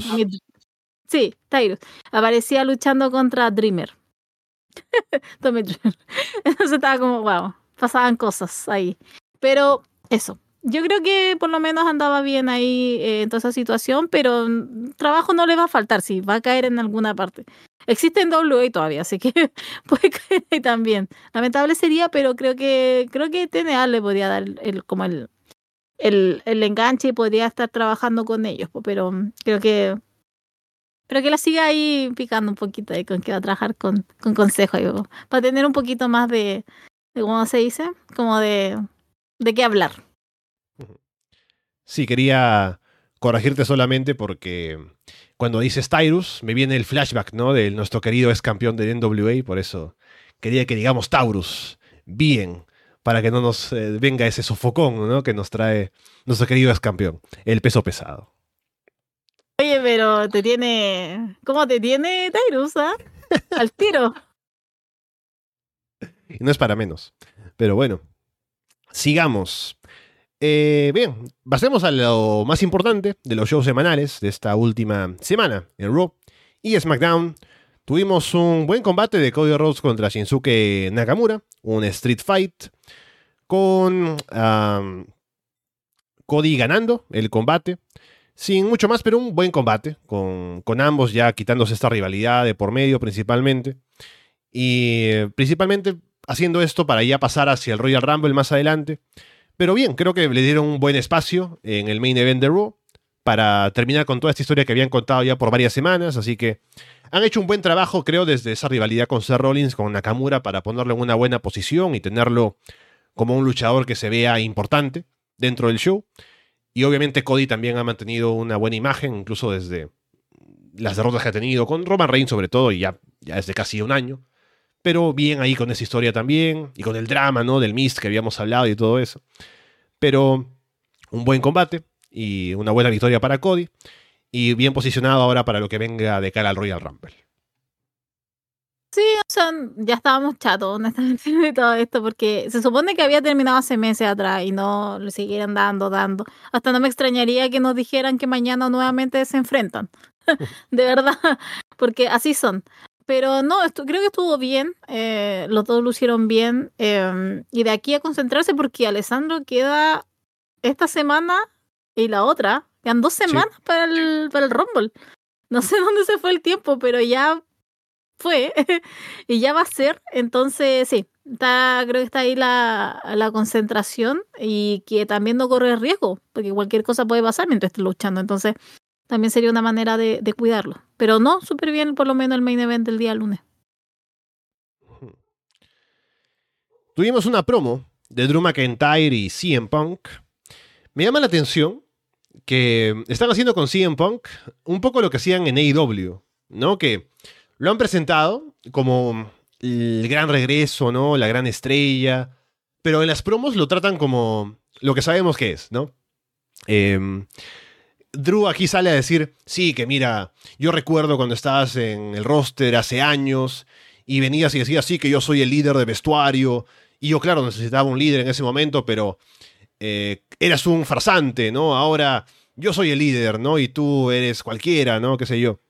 Sí, Tyrus, aparecía luchando contra Dreamer. Entonces estaba como, wow, pasaban cosas ahí. Pero eso, yo creo que por lo menos andaba bien ahí eh, en toda esa situación, pero trabajo no le va a faltar, sí, va a caer en alguna parte. Existe en WA todavía, así que puede caer ahí también. Lamentable sería, pero creo que creo que TNA le podría dar el, como el, el, el enganche y podría estar trabajando con ellos, pero creo que pero que la siga ahí picando un poquito ahí con que va a trabajar con, con consejo para tener un poquito más de, de, ¿cómo se dice? Como de, de qué hablar. Sí, quería corregirte solamente porque cuando dices Tyrus me viene el flashback, ¿no? De nuestro querido ex campeón de NWA, por eso quería que digamos Taurus, bien, para que no nos eh, venga ese sofocón, ¿no? Que nos trae nuestro querido ex campeón, el peso pesado. Oye, pero te tiene. ¿Cómo te tiene Tyrus, ah? Al tiro. Y no es para menos. Pero bueno, sigamos. Eh, bien, pasemos a lo más importante de los shows semanales de esta última semana en Raw y SmackDown. Tuvimos un buen combate de Cody Rhodes contra Shinsuke Nakamura, un Street Fight con Cody ganando el combate. Sin mucho más, pero un buen combate, con, con ambos ya quitándose esta rivalidad de por medio principalmente. Y eh, principalmente haciendo esto para ya pasar hacia el Royal Rumble más adelante. Pero bien, creo que le dieron un buen espacio en el main event de Raw para terminar con toda esta historia que habían contado ya por varias semanas. Así que han hecho un buen trabajo, creo, desde esa rivalidad con Seth Rollins, con Nakamura, para ponerlo en una buena posición y tenerlo como un luchador que se vea importante dentro del show. Y obviamente Cody también ha mantenido una buena imagen, incluso desde las derrotas que ha tenido, con Roman Reigns sobre todo, y ya, ya desde casi un año. Pero bien ahí con esa historia también, y con el drama, ¿no? Del Mist que habíamos hablado y todo eso. Pero un buen combate y una buena victoria para Cody. Y bien posicionado ahora para lo que venga de cara al Royal Rumble. Sí, o sea, ya estábamos chatos, honestamente, de todo esto, porque se supone que había terminado hace meses atrás y no lo siguieron dando, dando. Hasta no me extrañaría que nos dijeran que mañana nuevamente se enfrentan. de verdad, porque así son. Pero no, creo que estuvo bien, eh, los dos lo hicieron bien. Em, y de aquí a concentrarse porque Alessandro queda esta semana y la otra. Quedan dos semanas para, el, para el Rumble. No sé dónde se fue el tiempo, pero ya fue y ya va a ser. Entonces, sí, está, creo que está ahí la, la concentración y que también no corre riesgo, porque cualquier cosa puede pasar mientras esté luchando. Entonces, también sería una manera de, cuidarlo. Pero no, súper bien por lo menos el main event del día lunes. Tuvimos una promo de Drew McIntyre y CM Punk. Me llama la atención que están haciendo con CM Punk un poco lo que hacían en AEW, ¿no? Que lo han presentado como el gran regreso, ¿no? La gran estrella. Pero en las promos lo tratan como lo que sabemos que es, ¿no? Em, Drew aquí sale a decir, sí, que mira, yo recuerdo cuando estabas en el roster hace años y venías y decías, sí, que yo soy el líder de vestuario. Y yo, claro, necesitaba un líder en ese momento, pero eh, eras un farsante, ¿no? Ahora yo soy el líder, ¿no? Y tú eres cualquiera, ¿no? Qué sé yo.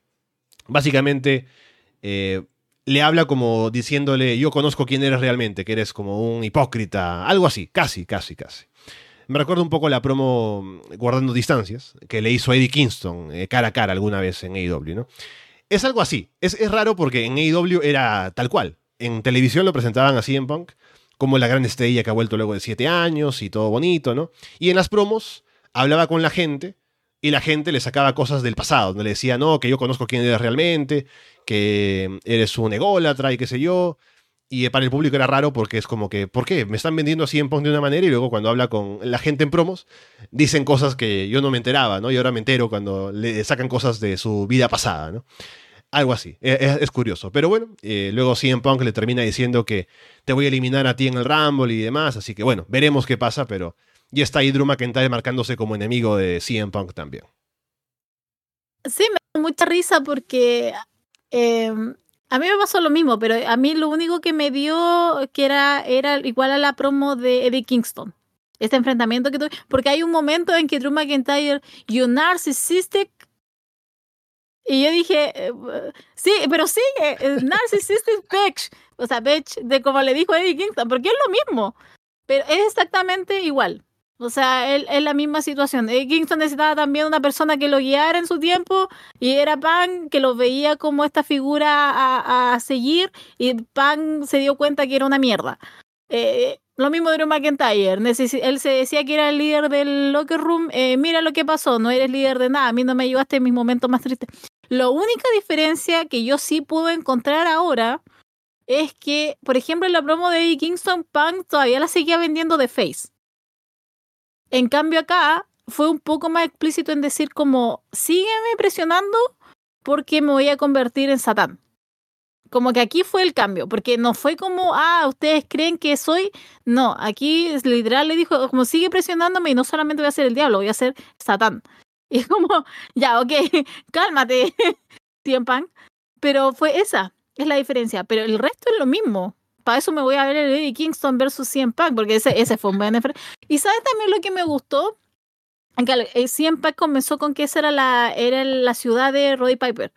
Básicamente, eh, le habla como diciéndole, yo conozco quién eres realmente, que eres como un hipócrita, algo así, casi, casi, casi. Me recuerdo un poco la promo mm, Guardando Distancias, que le hizo Eddie Kingston eh, cara a cara alguna vez en AEW, ¿no? Es algo así. Es, es, raro porque en AEW era tal cual. En televisión lo presentaban así en Punk, como la gran estrella que ha vuelto luego de siete años y todo bonito, ¿no? Y en las promos hablaba con la gente y la gente le sacaba cosas del pasado, donde le decía, no, que yo conozco quién eres realmente, que eres un ególatra y qué sé yo, y para el público era raro porque es como que, ¿por qué? Me están vendiendo así en Punk de una manera y luego cuando habla con la gente en promos, dicen cosas que yo no me enteraba, ¿no? Y ahora me entero cuando le sacan cosas de su vida pasada, ¿no? Algo así, e-, es, es curioso. Pero bueno, eh, luego CM Punk le termina diciendo que te voy a eliminar a ti en el Rumble y demás, así que bueno, veremos qué pasa, pero ya está ahí Drew McIntyre marcándose como enemigo de CM Punk también. Sí, me da mucha risa porque... Eh a mí me pasó lo mismo, pero a mí lo único que me dio que era, era igual a la promo de Eddie Kingston. Este enfrentamiento que tuve. Porque hay un momento en que Drew McIntyre, you narcissistic. Y yo dije, eh, sí, pero sí, eh, narcissistic bitch. O sea, bitch, de como le dijo Eddie Kingston, porque es lo mismo. Pero es exactamente igual. O sea, él es la misma situación. Eh, Kingston necesitaba también una persona que lo guiara en su tiempo y era Pan que lo veía como esta figura a, a seguir y Pan se dio cuenta que era una mierda. Eh, lo mismo Drew McIntyre. él se decía que era el líder del locker room. Eh, mira lo que pasó, no eres líder de nada. A mí no me ayudaste en mis momentos más tristes. La única diferencia que yo sí puedo encontrar ahora es que, por ejemplo, en la promo de Eddie Kingston, Pan todavía la seguía vendiendo de face. En cambio acá fue un poco más explícito en decir como, sígueme presionando porque me voy a convertir en Satán. Como que aquí fue el cambio, porque no fue como, ah, ustedes creen que soy. No, aquí literal le dijo, como sigue presionándome y no solamente voy a ser el diablo, voy a ser Satán. Y es como, ya, ok, cálmate, Tiempan. Pero fue esa, es la diferencia. Pero el resto es lo mismo para eso me voy a ver el Eddie Kingston versus CM Punk, porque ese, ese fue un buen Y ¿sabes también lo que me gustó? Que el CM Punk comenzó con que esa era la, era la ciudad de Roddy Piper.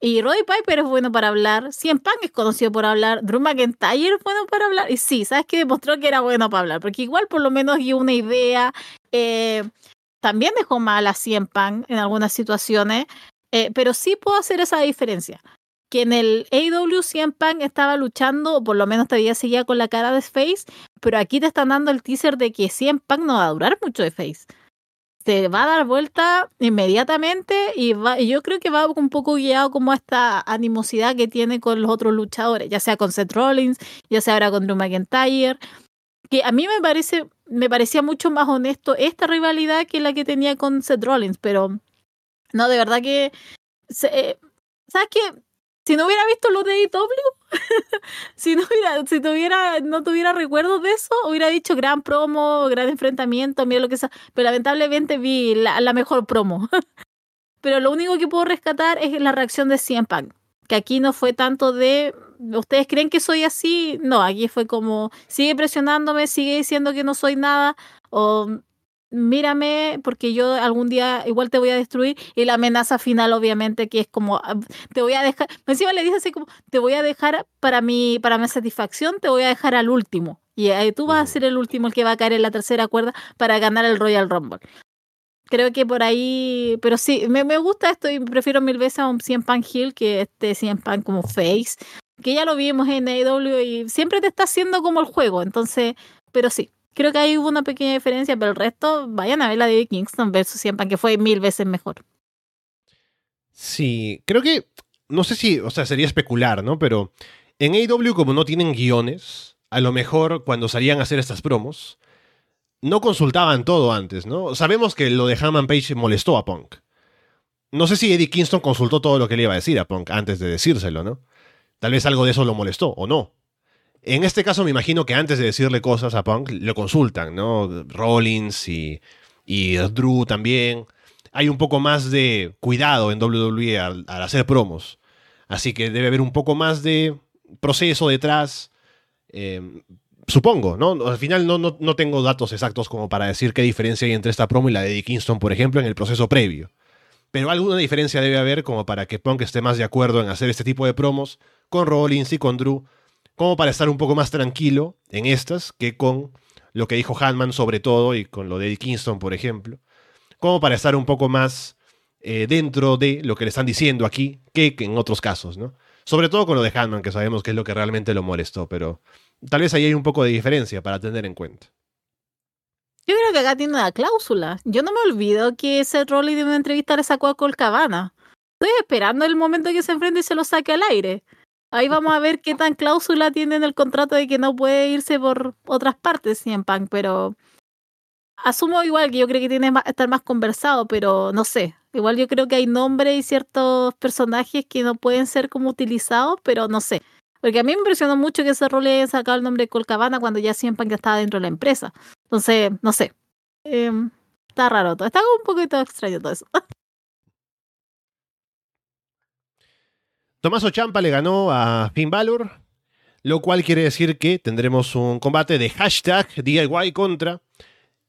Y Roddy Piper es bueno para hablar, CM Punk es conocido por hablar, Drew McIntyre es bueno para hablar. Y sí, ¿sabes qué? Demostró que era bueno para hablar, porque igual por lo menos dio una idea. Eh, también dejó mal a CM Punk en algunas situaciones, eh, pero sí puedo hacer esa diferencia que en el AW CM Punk estaba luchando, o por lo menos todavía seguía con la cara de Face, pero aquí te están dando el teaser de que CM Punk no va a durar mucho de Face. Se va a dar vuelta inmediatamente y, va, y yo creo que va un poco guiado como esta animosidad que tiene con los otros luchadores, ya sea con Seth Rollins, ya sea ahora con Drew McIntyre, que a mí me parece me parecía mucho más honesto esta rivalidad que la que tenía con Seth Rollins, pero no, de verdad que eh, ¿sabes qué? Si no hubiera visto los de AEW, si no hubiera, si tuviera, no tuviera recuerdos de eso, hubiera dicho gran promo, gran enfrentamiento, mira lo que sea. Pero lamentablemente vi la, la mejor promo. Pero lo único que puedo rescatar es la reacción de CM Punk. Que aquí no fue tanto de, ¿ustedes creen que soy así? No, aquí fue como, sigue presionándome, sigue diciendo que no soy nada, o mírame porque yo algún día igual te voy a destruir y la amenaza final obviamente que es como ah, te voy a dejar encima le dice así como te voy a dejar para mi para mi satisfacción te voy a dejar al último y ahí tú vas a ser el último el que va a caer en la tercera cuerda para ganar el Royal Rumble. Creo que por ahí pero sí me, me gusta esto y prefiero mil veces a un 100 Pan Hill que este 100 Pan como face que ya lo vimos en AEW y siempre te está haciendo como el juego entonces pero sí Creo que ahí hubo una pequeña diferencia, pero el resto, vayan a ver la de Kingston versus Siempan, que fue mil veces mejor. Sí, creo que, no sé si, o sea, sería especular, ¿no? Pero en AW, como no tienen guiones, a lo mejor cuando salían a hacer estas promos, no consultaban todo antes, ¿no? Sabemos que lo de Hammond Page molestó a Punk. No sé si Eddie Kingston consultó todo lo que le iba a decir a Punk antes de decírselo, ¿no? Tal vez algo de eso lo molestó, o no. En este caso me imagino que antes de decirle cosas a Punk, lo consultan, ¿no? Rollins y, y Drew también. Hay un poco más de cuidado en WWE al, hacer promos. Así que debe haber un poco más de proceso detrás. Eh, supongo, ¿no? Al final no, no, no, tengo datos exactos como para decir qué diferencia hay entre esta promo y la de Kingston, por ejemplo, en el proceso previo. Pero alguna diferencia debe haber como para que Punk esté más de acuerdo en hacer este tipo de promos con Rollins y con Drew, como para estar un poco más tranquilo en estas que con lo que dijo Hanman sobre todo y con lo de Kingston, por ejemplo, como para estar un poco más eh, dentro de lo que le están diciendo aquí que, que en otros casos, ¿no? Sobre todo con lo de Hanman, que sabemos que es lo que realmente lo molestó, pero tal vez ahí hay un poco de diferencia para tener en cuenta. Yo creo que acá tiene una cláusula. Yo no me olvido que ese Rolly de una entrevista le sacó a Colcabana. Estoy esperando el momento que se enfrente y se lo saque al aire. Ahí vamos a ver qué tan cláusula tiene en el contrato de que no puede irse por otras partes en Punk, pero asumo igual que yo creo que tiene que estar más conversado, pero no sé. Igual yo creo que hay nombres y ciertos personajes que no pueden ser como utilizados, pero no sé. Porque a mí me impresionó mucho que ese rol haya sacado el nombre de Colcabana cuando ya siempre que estaba dentro de la empresa. Entonces, no sé. Eh, está raro todo. Está un poquito extraño todo eso. Tomaso Champa le ganó a Finn Balor, lo cual quiere decir que tendremos un combate de hashtag DIY contra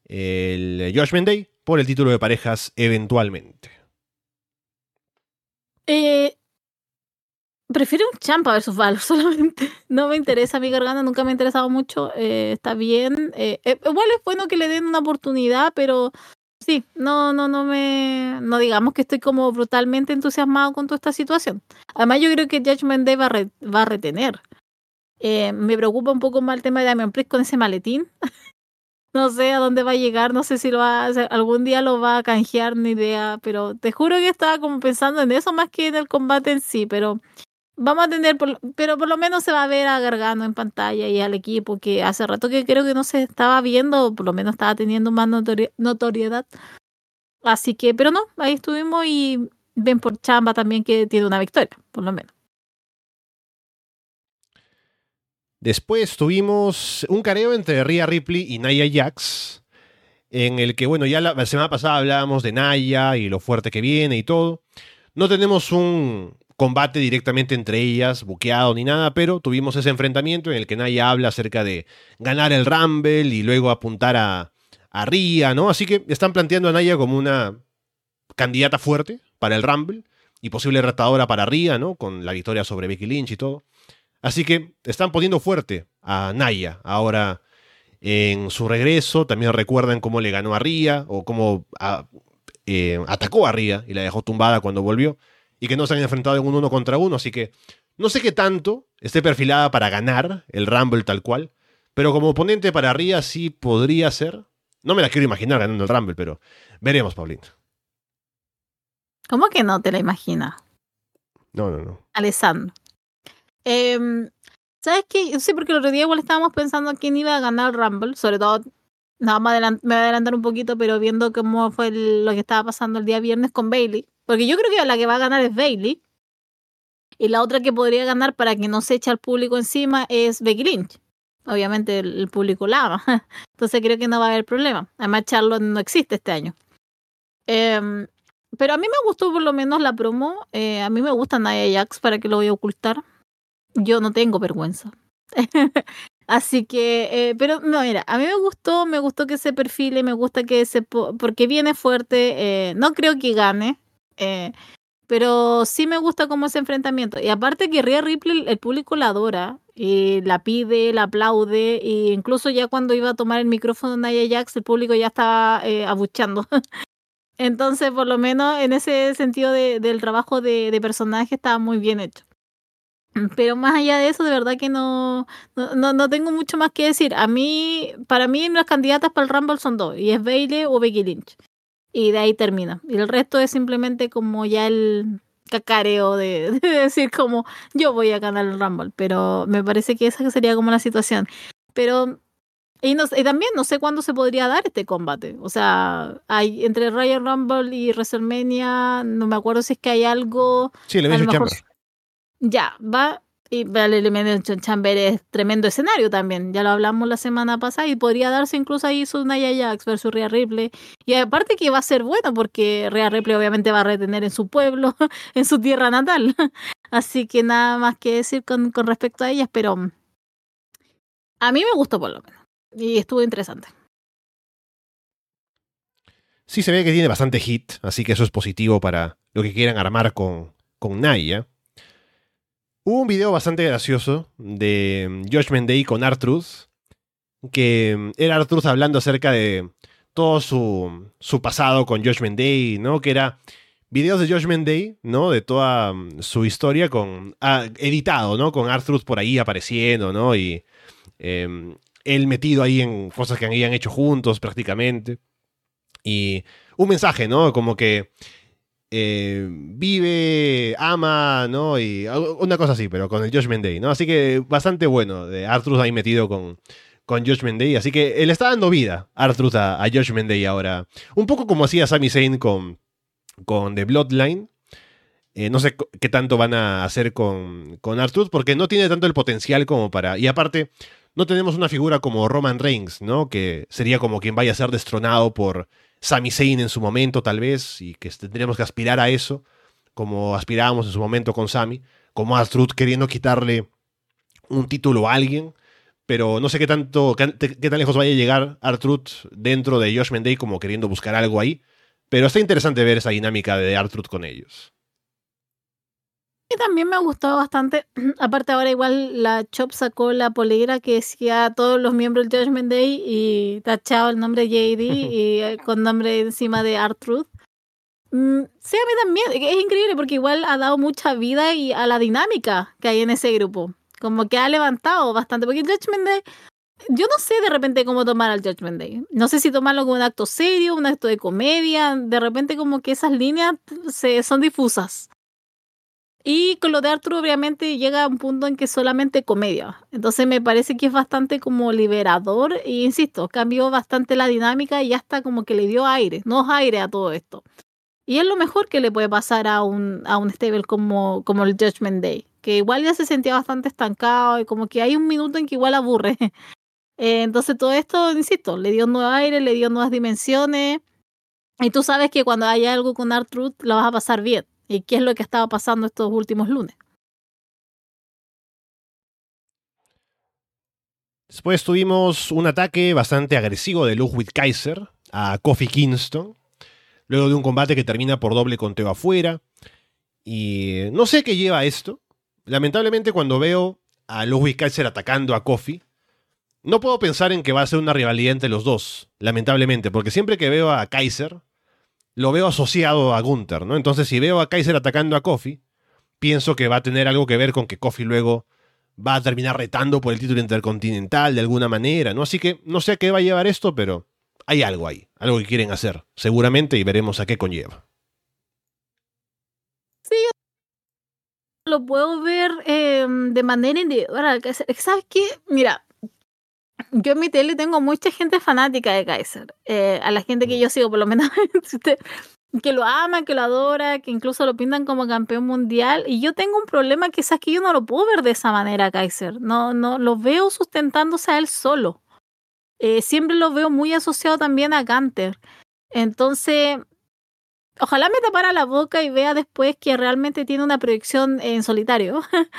el Judgment Day por el título de parejas eventualmente. Eh, prefiero un Champa versus Valor solamente. No me interesa mi garganta, nunca me ha interesado mucho. Eh, está bien. Eh, igual es bueno que le den una oportunidad, pero sí, no, no, no me. No digamos que estoy como brutalmente entusiasmado con toda esta situación. Además, yo creo que Judgment Day va a, re, va a retener. me preocupa un poco más el tema de Diamond Priest con ese maletín. no sé a dónde va a llegar, no sé si lo va a algún día lo va a canjear, ni idea, pero te juro que estaba como pensando en eso más que en el combate en sí, pero vamos a tener, pero por lo menos se va a ver a Gargano en pantalla y al equipo que hace rato que creo que no se estaba viendo, por lo menos estaba teniendo más notori notoriedad. Así que, pero no, ahí estuvimos y ven por Chamba también que tiene una victoria, por lo menos. Después tuvimos un careo entre Rhea Ripley y Naya Jax, en el que, bueno, ya la semana pasada hablábamos de Naya y lo fuerte que viene y todo. No tenemos un combate directamente entre ellas, buqueado ni nada, pero tuvimos ese enfrentamiento en el que Naya habla acerca de ganar el Rumble y luego apuntar a, a Rhea, ¿no? Así que están planteando a Naya como una candidata fuerte para el Rumble y posible retadora para Rhea, ¿no? Con la victoria sobre Becky Lynch y todo. Así que están poniendo fuerte a Naya ahora en su regreso. También recuerdan cómo le ganó a Ría o cómo a, eh, atacó a Ría y la dejó tumbada cuando volvió. Y que no se han enfrentado en un uno contra uno. Así que no sé qué tanto esté perfilada para ganar el Rumble tal cual. Pero como oponente para Ría sí podría ser. No me la quiero imaginar ganando el Rumble, pero veremos, Paulina. ¿Cómo que no te la imaginas? No, no, no. Alessandro. Eh, ¿Sabes qué? Sí, porque el otro día igual estábamos pensando quién iba a ganar el Rumble, sobre todo, nada más me voy a adelantar un poquito, pero viendo cómo fue el, lo que estaba pasando el día viernes con Bailey, porque yo creo que la que va a ganar es Bailey, y la otra que podría ganar para que no se eche al público encima es Becky Lynch. Obviamente el, el público la ama, entonces creo que no va a haber problema. Además, Charlotte no existe este año. Eh, pero a mí me gustó por lo menos la promo. Eh, a mí me gusta Nia Jax, para que lo voy a ocultar yo no tengo vergüenza. Así que, eh, pero no, mira, a mí me gustó, me gustó que se perfile, me gusta que se, porque viene fuerte, eh, no creo que gane, eh, pero sí me gusta como ese enfrentamiento. Y aparte que Rhea Ripley, el público la adora, y la pide, la aplaude, e incluso ya cuando iba a tomar el micrófono Nia Jax, el público ya estaba eh, abuchando. Entonces, por lo menos en ese sentido de, del trabajo de, de personaje estaba muy bien hecho. Pero más allá de eso, de verdad que no, no, no tengo mucho más que decir. A mí, para mí, las candidatas para el Rumble son dos, y es Bailey o Becky Lynch. Y de ahí termina. Y el resto es simplemente como ya el cacareo de, de decir como yo voy a ganar el Rumble. Pero me parece que esa sería como la situación. Pero y, no, y, también no sé cuándo se podría dar este combate. O sea, hay entre Royal Rumble y WrestleMania, no me acuerdo si es que hay algo. Sí, le a lo mejor, ya, va. Y el Elimination Chamber es tremendo escenario también. Ya lo hablamos la semana pasada y podría darse incluso ahí su Naya Jax versus Rhea Ripley. Y aparte que va a ser bueno porque Rhea Ripley obviamente va a retener en su pueblo, en su tierra natal. Así que nada más que decir con, con respecto a ellas, pero a mí me gustó por lo menos. Y estuvo interesante. Sí, se ve que tiene bastante hit, así que eso es positivo para lo que quieran armar con, con Naya. Hubo un video bastante gracioso de mm, Judgment Day con Artruth, que mm, era Artruth hablando acerca de todo su, su pasado con Judgment Day, ¿no? Que era videos de Judgment Day, ¿no? De toda mm, su historia con ah, editado, ¿no? Con Artruth por ahí apareciendo, ¿no? Y em, él metido ahí en cosas que habían hecho juntos prácticamente. Y un mensaje, ¿no? Como que eh, vive, ama, ¿no? Y una cosa así, pero con el Judgment Day, ¿no? Así que bastante bueno de Arthur ahí metido con, con Judgment Day. Así que él está dando vida, Arthur, a, a Judgment Day ahora. Un poco como hacía Sami Zayn con, con The Bloodline. Eh, no sé qué tanto van a hacer con, con Arthur, porque no tiene tanto el potencial como para. Y aparte, no tenemos una figura como Roman Reigns, ¿no? Que sería como quien vaya a ser destronado por Sami Zayn en su momento, tal vez, y que tendríamos que aspirar a eso, como aspirábamos en su momento con Sami, como Astruth queriendo quitarle un título a alguien, pero no sé qué tanto, qué, tan lejos vaya a llegar Artruth dentro de Josh Menday como queriendo buscar algo ahí, pero está interesante ver esa dinámica de Artruth con ellos. También me ha gustado bastante. Aparte, ahora igual la Chop sacó la polera que decía a todos los miembros del Judgment Day y tachado el nombre JD y eh, con nombre encima de Artruth. Mm, sí, a mí también. Es increíble porque igual ha dado mucha vida y a la dinámica que hay en ese grupo. Como que ha levantado bastante. Porque el Judgment Day. Yo no sé de repente cómo tomar al Judgment Day. No sé si tomarlo como un acto serio, un acto de comedia. De repente, como que esas líneas se, son difusas. Y con lo de Arthur obviamente llega a un punto en que solamente comedia. Entonces me parece que es bastante como liberador e insisto, cambió bastante la dinámica y hasta como que le dio aire, no aire a todo esto. Y es lo mejor que le puede pasar a un, a un stable como, como el Judgment Day, que igual ya se sentía bastante estancado y como que hay un minuto en que igual aburre. Eh, entonces todo esto, insisto, le dio nuevo aire, le dio nuevas dimensiones. Y tú sabes que cuando hay algo con Arthur lo vas a pasar bien y qué es lo que estaba pasando estos últimos lunes. Después tuvimos un ataque bastante agresivo de Ludwig Kaiser a Kofi Kingston, luego de un combate que termina por doble conteo afuera. Y no sé qué lleva esto. Lamentablemente cuando veo a Ludwig Kaiser atacando a Kofi, no puedo pensar en que va a ser una rivalidad entre los dos, lamentablemente, porque siempre que veo a Kaiser, lo veo asociado a Gunther, ¿no? Entonces, si veo a Kaiser atacando a Kofi, pienso que va a tener algo que ver con que Kofi luego va a terminar retando por el título intercontinental de alguna manera, ¿no? Así que no sé a qué va a llevar esto, pero hay algo ahí, algo que quieren hacer, seguramente, y veremos a qué conlleva. Sí, lo puedo ver em, de manera individual. ¿Sabes qué? Mira, yo en mi tele tengo mucha gente fanática de Kaiser. Eh, a la gente que yo sigo, por lo menos, que lo ama, que lo adora, que incluso lo pintan como campeón mundial. Y yo tengo un problema que es que yo no lo puedo ver de esa manera, Kaiser. No, no, lo veo sustentándose a él solo. Eh, siempre lo veo muy asociado también a Gunter. Entonces, ojalá me tapara la boca y vea después que realmente tiene una proyección en solitario.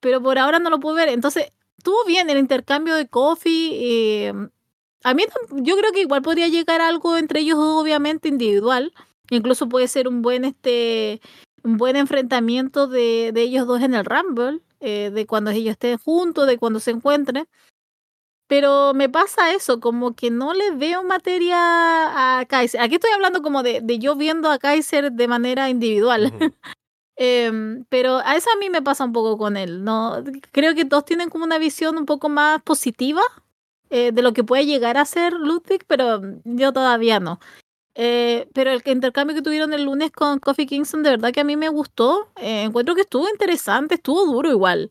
Pero por ahora no lo puedo ver. Entonces, estuvo bien el intercambio de coffee. Eh, a mí yo creo que igual podría llegar algo entre ellos obviamente individual. Incluso puede ser un buen este un buen enfrentamiento de, de ellos dos en el Rumble, eh, de cuando ellos estén juntos, de cuando se encuentren. Pero me pasa eso, como que no le veo materia a Kaiser. Aquí estoy hablando como de, de yo viendo a Kaiser de manera individual. Em, pero a eso a mí me pasa un poco con él. No, creo que todos tienen como una visión un poco más positiva eh, de lo que puede llegar a ser Ludwig, pero yo todavía no. Eh, pero el intercambio que tuvieron el lunes con Kofi Kingston, de verdad que a mí me gustó. Eh, encuentro que estuvo interesante, estuvo duro igual.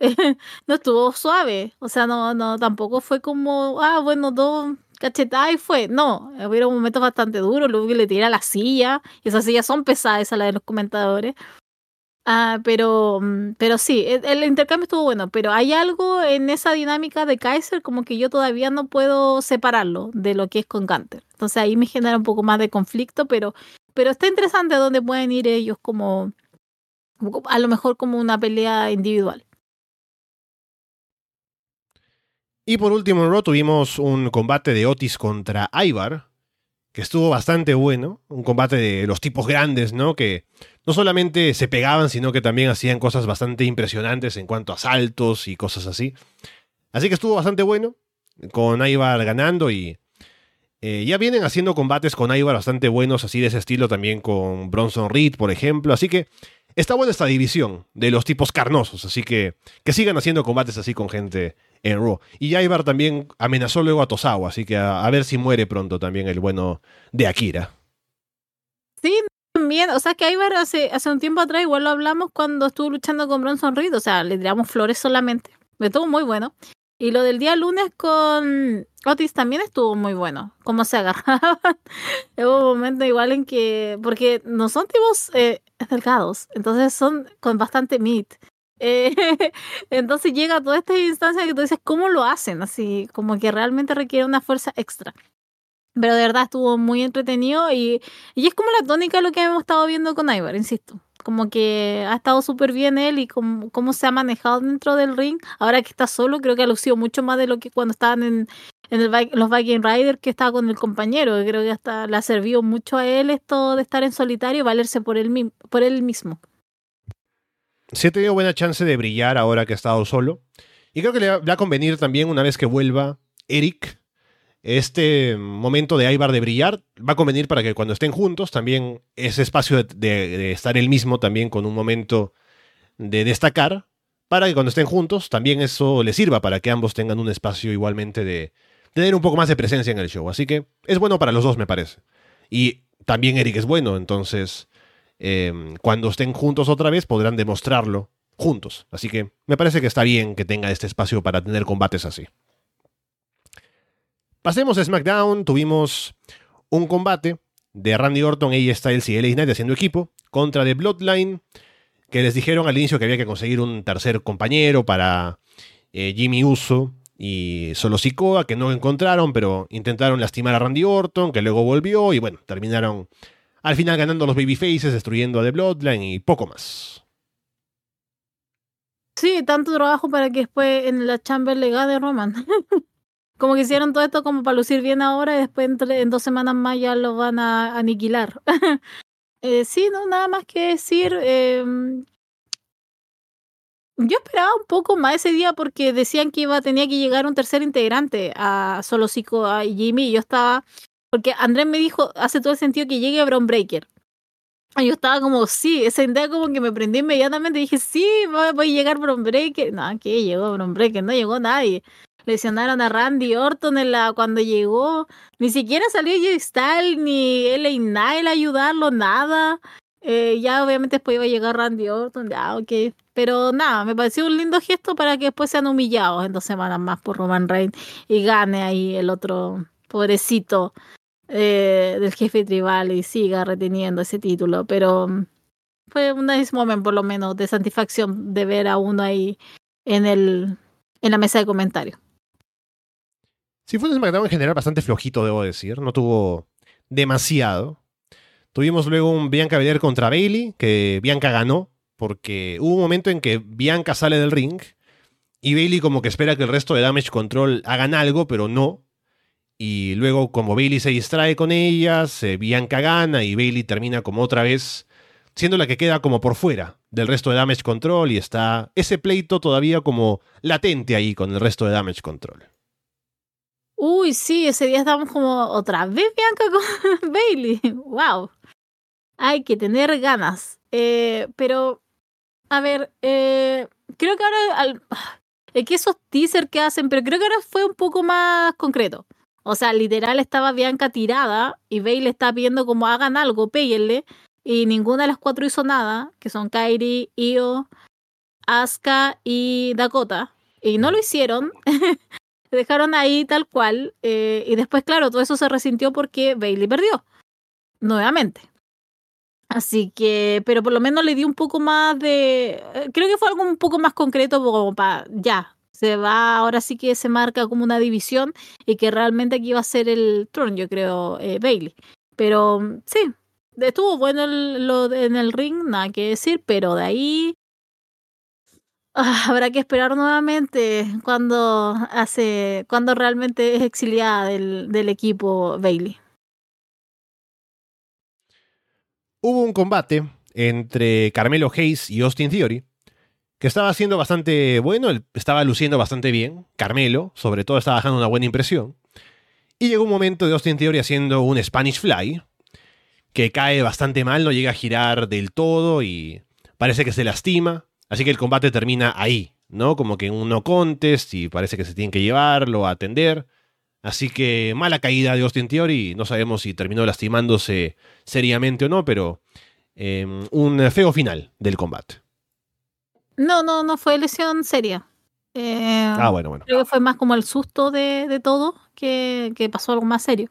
no estuvo suave. O sea, no, no, tampoco fue como, ah, bueno, dos cachetadas y fue. No, hubo momentos bastante duros. Que le tira la silla, y esas sillas son pesadas, a la de los comentadores. Ah, pero, mm, pero sí, el, el intercambio estuvo bueno, pero hay algo en esa dinámica de Kaiser como que yo todavía no puedo separarlo de lo que es con Gunter. Entonces ahí me genera un poco más de conflicto, pero, pero está interesante dónde pueden ir ellos como, a lo mejor como una pelea individual. Y por último Raw tuvimos un combate de Otis contra Ivar, que estuvo bastante bueno. Un combate de los tipos grandes, ¿no? Que no solamente se pegaban, sino que también hacían cosas bastante impresionantes en cuanto a saltos y cosas así. Así que estuvo bastante bueno, con Ivar ganando y eh, ya vienen haciendo combates con Ivar bastante buenos, así de ese estilo también con Bronson Reed, por ejemplo. Así que está buena esta división de los tipos carnosos, así que que sigan haciendo combates así con gente en Raw. Y Ivar también amenazó luego a Tosawa, así que a, ver si muere pronto también el bueno de Akira. Sí, también, o sea que Ivar hace, hace un tiempo atrás igual lo hablamos cuando estuvo luchando con Bronson Reed, o sea, le tiramos flores solamente. Estuvo muy bueno. Y lo del día lunes con Otis también estuvo muy bueno. Cómo se agarraban. Hubo un momento igual en que. Porque no son tipos eh, delgados. Entonces son con bastante meat. Eh, entonces llega a toda esta instancia que tú dices, ¿cómo lo hacen? Así, como que realmente requiere una fuerza extra. Pero de verdad estuvo muy entretenido y, y es como la tónica de lo que hemos estado viendo con Ivar, insisto. Como que ha estado súper bien él y cómo, cómo se ha manejado dentro del ring. Ahora que está solo, creo que ha lucido mucho más de lo que cuando estaban en, en el, los Viking Riders, que estaba con el compañero. Creo que hasta le ha servido mucho a él esto de estar en solitario y valerse por él, por él mismo. Sí ha tenido buena chance de brillar ahora que ha estado solo. Y creo que le va, a convenir también una vez que vuelva Eric. Este momento de Ivar de brillar va a convenir para que cuando estén juntos también ese espacio de, de- de estar él mismo también con un momento de destacar para que cuando estén juntos también eso les sirva para que ambos tengan un espacio igualmente de tener un poco más de presencia en el show. Así que es bueno para los dos me parece. Y también Eric es bueno, entonces eh, cuando estén juntos otra vez podrán demostrarlo juntos. Así que me parece que está bien que tenga este espacio para tener combates así. Pasemos a SmackDown. Tuvimos un combate de Randy Orton, AJ Styles y LA Knight haciendo equipo contra The Bloodline, que les dijeron al inicio que había que conseguir un tercer compañero para eh, Jimmy Uso y Solo Sikoa, que no encontraron, pero intentaron lastimar a Randy Orton, que luego volvió y bueno, terminaron al final ganando los Babyfaces, destruyendo a The Bloodline y poco más. Sí, tanto trabajo para que después en la Chamber le gane Roman. como que hicieron todo esto como para lucir bien ahora y después en, dos semanas más ya lo van a aniquilar. Eh, sí, no, nada más que decir. eh, yo esperaba un poco más ese día porque decían que iba tenía que llegar un tercer integrante a Solo Cico a Jimmy y yo estaba porque Andrés me dijo hace todo el sentido que llegue Brown Breaker. Y yo estaba como, sí, esa idea como que me prendí inmediatamente. Dije, sí, va a llegar Brown Breaker. No, ¿qué? Llegó Brown Breaker, no llegó nadie. Lesionaron a Randy Orton en la, cuando llegó. Ni siquiera salió Jay Styles ni LA Knight a ayudarlo, nada. Eh, ya obviamente después iba a llegar Randy Orton, ya, ok. Pero nada, me pareció un lindo gesto para que después sean humillados en dos semanas más por Roman Reigns y gane ahí el otro pobrecito eh, del jefe tribal y siga reteniendo ese título. Pero mm, fue un nice moment por lo menos de satisfacción de ver a uno ahí en el en la mesa de comentarios. Sí, fue un SmackDown en general bastante flojito, debo decir. No tuvo demasiado. Tuvimos luego un Bianca Belair contra Bailey, que Bianca ganó, porque hubo un momento en que Bianca sale del ring y Bailey como que espera que el resto de Damage Control hagan algo, pero no. Y luego como Bailey se distrae con ellas, eh, Bianca gana y Bailey termina como otra vez siendo la que queda como por fuera del resto de Damage Control y está ese pleito todavía como latente ahí con el resto de Damage Control. Uy, sí, ese día estábamos como otra vez Bianca con Bailey. Wow. Hay que tener ganas. Eh, pero, a ver, eh, creo que ahora es que esos teasers que hacen, pero creo que ahora fue un poco más concreto. O sea, literal estaba Bianca tirada y Bailey está pidiendo como hagan algo, péguenle. Y ninguna de las cuatro hizo nada, que son Kairi, Io, Asuka y Dakota. Y no lo hicieron. Dejaron ahí tal cual. eh, y después, claro, todo eso se resintió porque Bailey perdió. Nuevamente. Así que, pero por lo menos le di un poco más de. Eh, creo que fue algo un poco más concreto, como para ya. Se va, ahora sí que se marca como una división y que realmente aquí va a ser el trono, yo creo, eh, Bailey. Pero sí, estuvo bueno lo en el ring, nada que decir, pero de ahí ah, habrá que esperar nuevamente cuando hace, cuando realmente es exiliada del, del equipo Bailey. Hubo un combate entre Carmelo Hayes y Austin Theory, estaba siendo bastante bueno, estaba luciendo bastante bien. Carmelo, sobre todo, estaba dejando una buena impresión. Y llegó un momento de Austin Theory haciendo un Spanish Fly, que cae bastante mal, no llega a girar del todo y parece que se lastima. Así que el combate termina ahí, ¿no? Como que en un no contest y parece que se tienen que llevarlo a atender. Así que mala caída de Austin Theory. No sabemos si terminó lastimándose seriamente o no, pero em, un feo final del combate. No, no, no fue lesión seria. Eh, ah, bueno, bueno. Creo que fue más como el susto de, todo que, que, pasó algo más serio.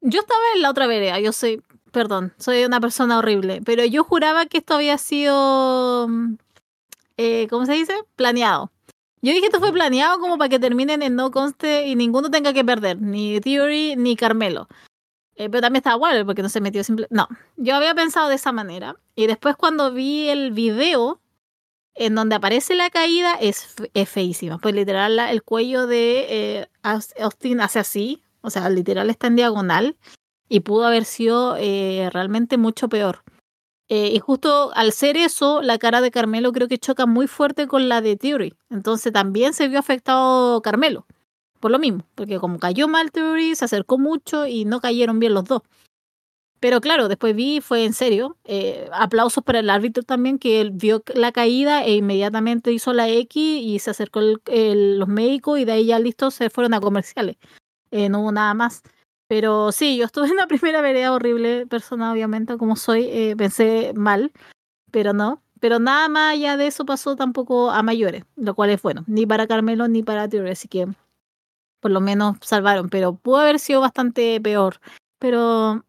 Yo estaba en la otra vereda, yo soy Perdón, soy una persona horrible, pero yo juraba que esto había sido, mm, eh, ¿cómo se dice? Planeado. Yo dije que esto fue planeado como para que terminen en no conste y ninguno tenga que perder, ni Theory ni Carmelo. Eh, pero también estaba bueno porque no se metió simple. No, yo había pensado de esa manera. Y después cuando vi el video en donde aparece la caída, es, feísima. Pues literal el cuello de eh, Austin hace así. O sea, literal está en diagonal y pudo haber sido eh, realmente mucho peor. Eh, y justo al ser eso, la cara de Carmelo creo que choca muy fuerte con la de Theory. Entonces también se vio afectado Carmelo. Por lo mismo, porque como cayó mal Theory, se acercó mucho y no cayeron bien los dos. Pero claro, después vi, fue en serio. Eh, aplausos para el árbitro también, que él vio la caída e inmediatamente hizo la X y se acercó los médicos y de ahí ya listos se fueron a comerciales. no hubo nada más. Pero sí, yo estuve en la primera vereda horrible, persona obviamente, como soy, eh, pensé mal, pero no. Pero nada más allá de eso pasó tampoco a mayores, lo cual es bueno, ni para Carmelo ni para Theory, así que por lo menos salvaron, pero pudo haber sido bastante peor. Pero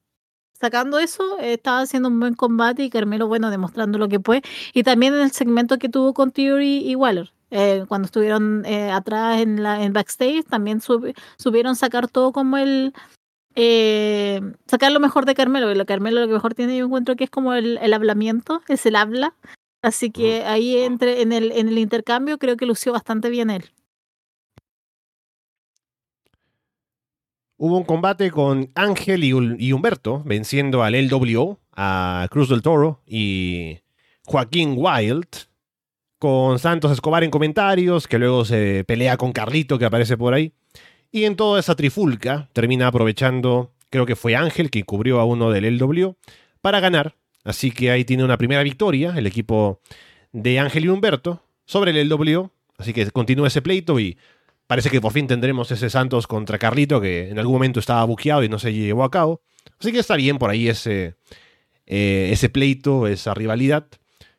sacando eso, estaba haciendo un buen combate y Carmelo, bueno, demostrando lo que puede. Y también en el segmento que tuvo con Theory y Waller. Eh, cuando estuvieron eh, atrás en la en backstage, también subieron sacar todo como el, eh, sacar lo mejor de Carmelo. Y lo Carmelo lo que mejor tiene, yo encuentro que es como el, el hablamiento, es el habla. Así que ahí entre, en, el, en el intercambio creo que lució bastante bien él. Hubo un combate con Ángel y, Humberto venciendo al LWO, a Cruz del Toro y Joaquín Wild, con Santos Escobar en comentarios, que luego se pelea con Carlito que aparece por ahí. Y en toda esa trifulca termina aprovechando, creo que fue Ángel que cubrió a uno del LW, para ganar. Así que ahí tiene una primera victoria el equipo de Ángel y Humberto sobre el LW. Así que continúa ese pleito y parece que por fin tendremos ese Santos contra Carlito que en algún momento estaba buqueado y no se llevó a cabo. Así que está bien por ahí ese, eh, ese pleito, esa rivalidad,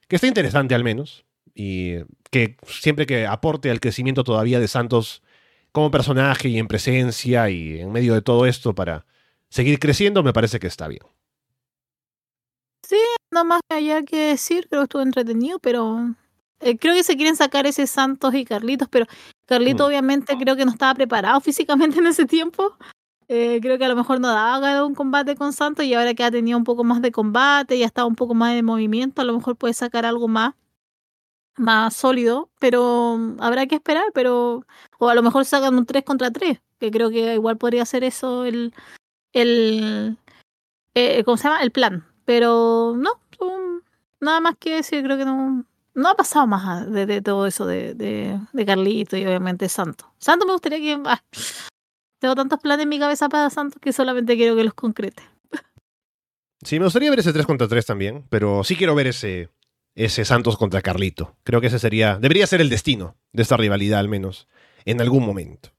que está interesante al menos. Y que siempre que aporte al crecimiento todavía de Santos como personaje y en presencia y en medio de todo esto para seguir creciendo, me parece que está bien. Sí, no más allá que decir, creo que estuvo entretenido, pero eh, creo que se quieren sacar ese Santos y Carlitos, pero Carlitos mm. obviamente creo que no estaba preparado físicamente en ese tiempo. Eh, creo que a lo mejor no daba un combate con Santos y ahora que ha tenido un poco más de combate y ha estado un poco más de movimiento, a lo mejor puede sacar algo más más sólido, pero mm, habrá que esperar, pero o a lo mejor sacan un 3 contra 3, que creo que igual podría ser eso el el eh, ¿cómo se llama? el plan, pero no, nada más que decir, creo que no no ha pasado más de, todo eso de, Carlito y obviamente Santo. Santo me gustaría que ah, tengo tantos planes en mi cabeza para Santo que solamente quiero que los concrete. Sí, me gustaría ver ese 3 contra 3 también, pero sí quiero ver ese ese Santos contra Carlito. Creo que ese sería, debería ser el destino de esta rivalidad al menos, en algún momento.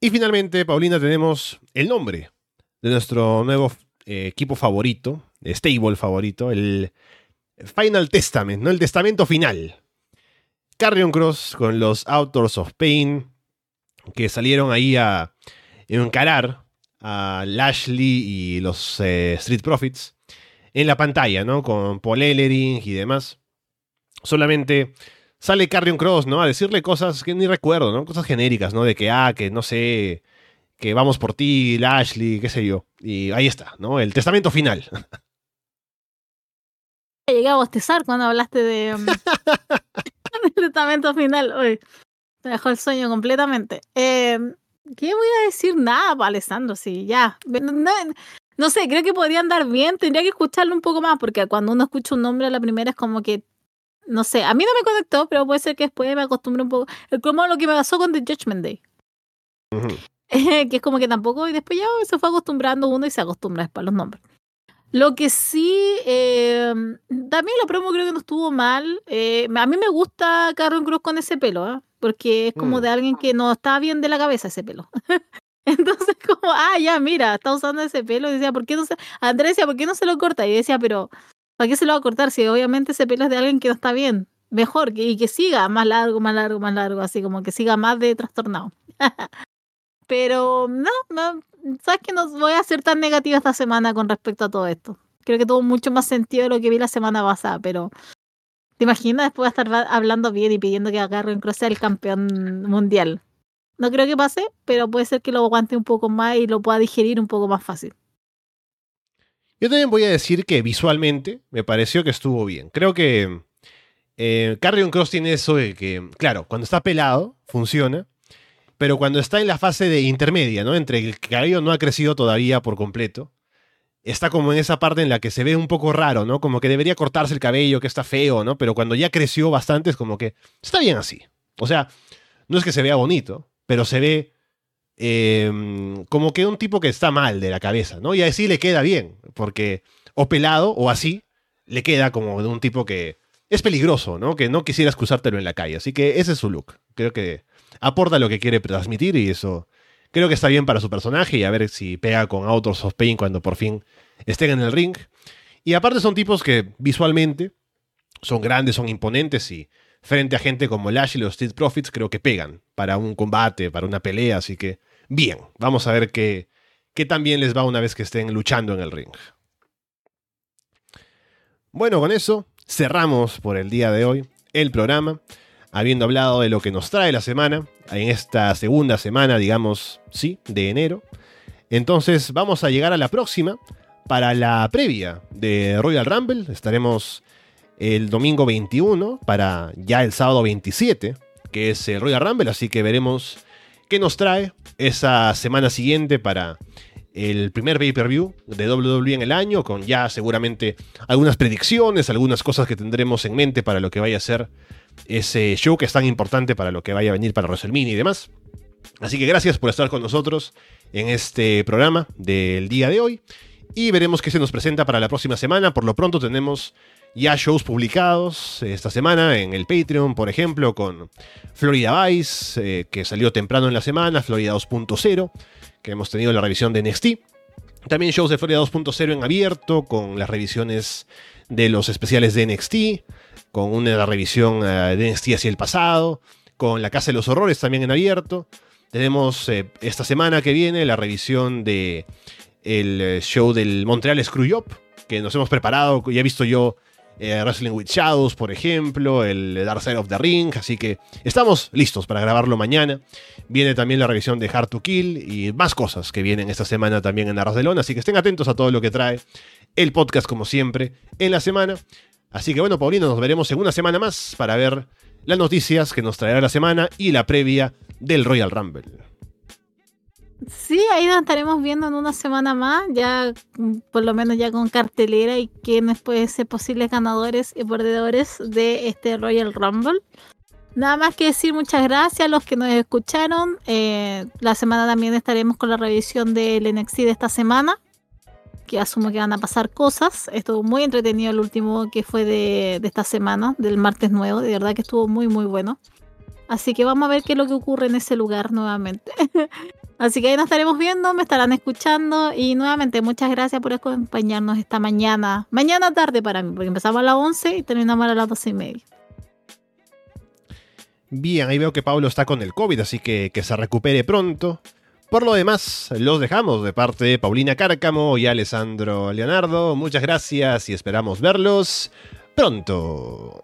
Y finalmente, Paulina, tenemos el nombre de nuestro nuevo eh, equipo favorito, stable favorito, el Final Testament, ¿no? El testamento final. Carrion Cross con los Authors of Pain, que salieron ahí a encarar a Lashley y los eh, Street Profits en la pantalla, ¿no? Con Paul Ellering y demás. Solamente sale Carrion Cross, ¿no? A decirle cosas que ni recuerdo, ¿no? Cosas genéricas, ¿no? De que, ah, que no sé, que vamos por ti, Lashley, qué sé yo. Y ahí está, ¿no? El testamento final. Llegué a bostezar cuando hablaste de um, del testamento final. Uy, te dejó el sueño completamente. Eh, ¿Qué voy a decir? Nada, pa, Alessandro, sí, ya. No, no sé, creo que podría andar bien. Tendría que escucharlo un poco más, porque cuando uno escucha un nombre a la primera es como que no sé, a mí no me conectó, pero puede ser que después me acostumbre un poco. Es como lo que me pasó con The Judgment Day. que es como que tampoco, y después ya se fue acostumbrando uno y se acostumbra después a los nombres. Lo que sí, eh, también la promo creo que no estuvo mal. Eh, a mí me gusta Carlos Cruz con ese pelo, ¿eh? porque es como mm. de alguien que no está bien de la cabeza ese pelo. Entonces, como, ah, ya, mira, está usando ese pelo. Y decía, ¿por qué no se. Andrés decía, ¿por qué no se lo corta? Y decía, pero ¿Para qué se lo va a cortar si obviamente ese pelo es de alguien que no está bien? Mejor que, y que siga más largo, más largo, más largo, así como que siga más de trastornado. Pero no, no, sabes que no voy a ser tan negativa esta semana con respecto a todo esto. Creo que tuvo mucho más sentido de lo que vi la semana pasada, pero ¿te imaginas después de estar hablando bien y pidiendo que agarre Cross sea el campeón mundial? No creo que pase, pero puede ser que lo aguante un poco más y lo pueda digerir un poco más fácil. Yo también voy a decir que visualmente me pareció que estuvo bien. Creo que eh, Carrion Cross tiene eso de que, claro, cuando está pelado, funciona. Pero cuando está en la fase de intermedia, ¿no? Entre el cabello no ha crecido todavía por completo, está como en esa parte en la que se ve un poco raro, ¿no? Como que debería cortarse el cabello, que está feo, ¿no? Pero cuando ya creció bastante es como que está bien así. O sea, no es que se vea bonito, pero se ve Em, como que un tipo que está mal de la cabeza, ¿no? Y así le queda bien, porque o pelado o así, le queda como de un tipo que es peligroso, ¿no? Que no quisiera excusártelo en la calle. Así que ese es su look. Creo que aporta lo que quiere transmitir y eso creo que está bien para su personaje y a ver si pega con Autos of Pain cuando por fin estén en el ring. Y aparte son tipos que visualmente son grandes, son imponentes y frente a gente como Lash y los Street Profits, creo que pegan para un combate, para una pelea, así que bien, vamos a ver qué, qué tan bien les va una vez que estén luchando en el ring. Bueno, con eso cerramos por el día de hoy el programa, habiendo hablado de lo que nos trae la semana, en esta segunda semana, digamos, sí, de enero. Entonces vamos a llegar a la próxima para la previa de Royal Rumble. Estaremos el domingo 21 para ya el sábado 27, que es el Royal Rumble, así que veremos qué nos trae esa semana siguiente para el primer pay-per-view de WWE en el año, con ya seguramente algunas predicciones, algunas cosas que tendremos en mente para lo que vaya a ser ese show que es tan importante para lo que vaya a venir para WrestleMania y demás. Así que gracias por estar con nosotros en este programa del día de hoy y veremos qué se nos presenta para la próxima semana. Por lo pronto tenemos ya shows publicados esta semana en el Patreon, por ejemplo, con Florida Vice, eh, que salió temprano en la semana, Florida 2.0, que hemos tenido la revisión de NXT. También shows de Florida 2.0 en abierto, con las revisiones de los especiales de NXT, con una revisión eh, de NXT hacia el pasado, con La Casa de los Horrores también en abierto. Tenemos eh, esta semana que viene la revisión de el show del Montreal Screwjob, que nos hemos preparado, ya he visto yo eh, Wrestling with Shadows, por ejemplo, el Dark Side of the Ring, así que estamos listos para grabarlo mañana. Viene también la revisión de Hard to Kill y más cosas que vienen esta semana también en Arras así que estén atentos a todo lo que trae el podcast como siempre en la semana. Así que bueno, Paulino, nos veremos en una semana más para ver las noticias que nos traerá la semana y la previa del Royal Rumble. Sí, ahí nos estaremos viendo en una semana más, ya por lo menos ya con cartelera y quiénes pueden ser posibles ganadores y perdedores de este Royal Rumble. Nada más que decir muchas gracias a los que nos escucharon. Eh, la semana también estaremos con la revisión del NXT de esta semana, que asumo que van a pasar cosas. Estuvo muy entretenido el último que fue de, de esta semana, del martes nuevo. De verdad que estuvo muy, muy bueno. Así que vamos a ver qué es lo que ocurre en ese lugar nuevamente. Así que ahí nos estaremos viendo, me estarán escuchando y nuevamente muchas gracias por acompañarnos esta mañana. Mañana tarde para mí, porque empezamos a las 11 y terminamos a las 12 y media. Bien, ahí veo que Pablo está con el COVID, así que que se recupere pronto. Por lo demás, los dejamos de parte de Paulina Cárcamo y Alessandro Leonardo. Muchas gracias y esperamos verlos pronto.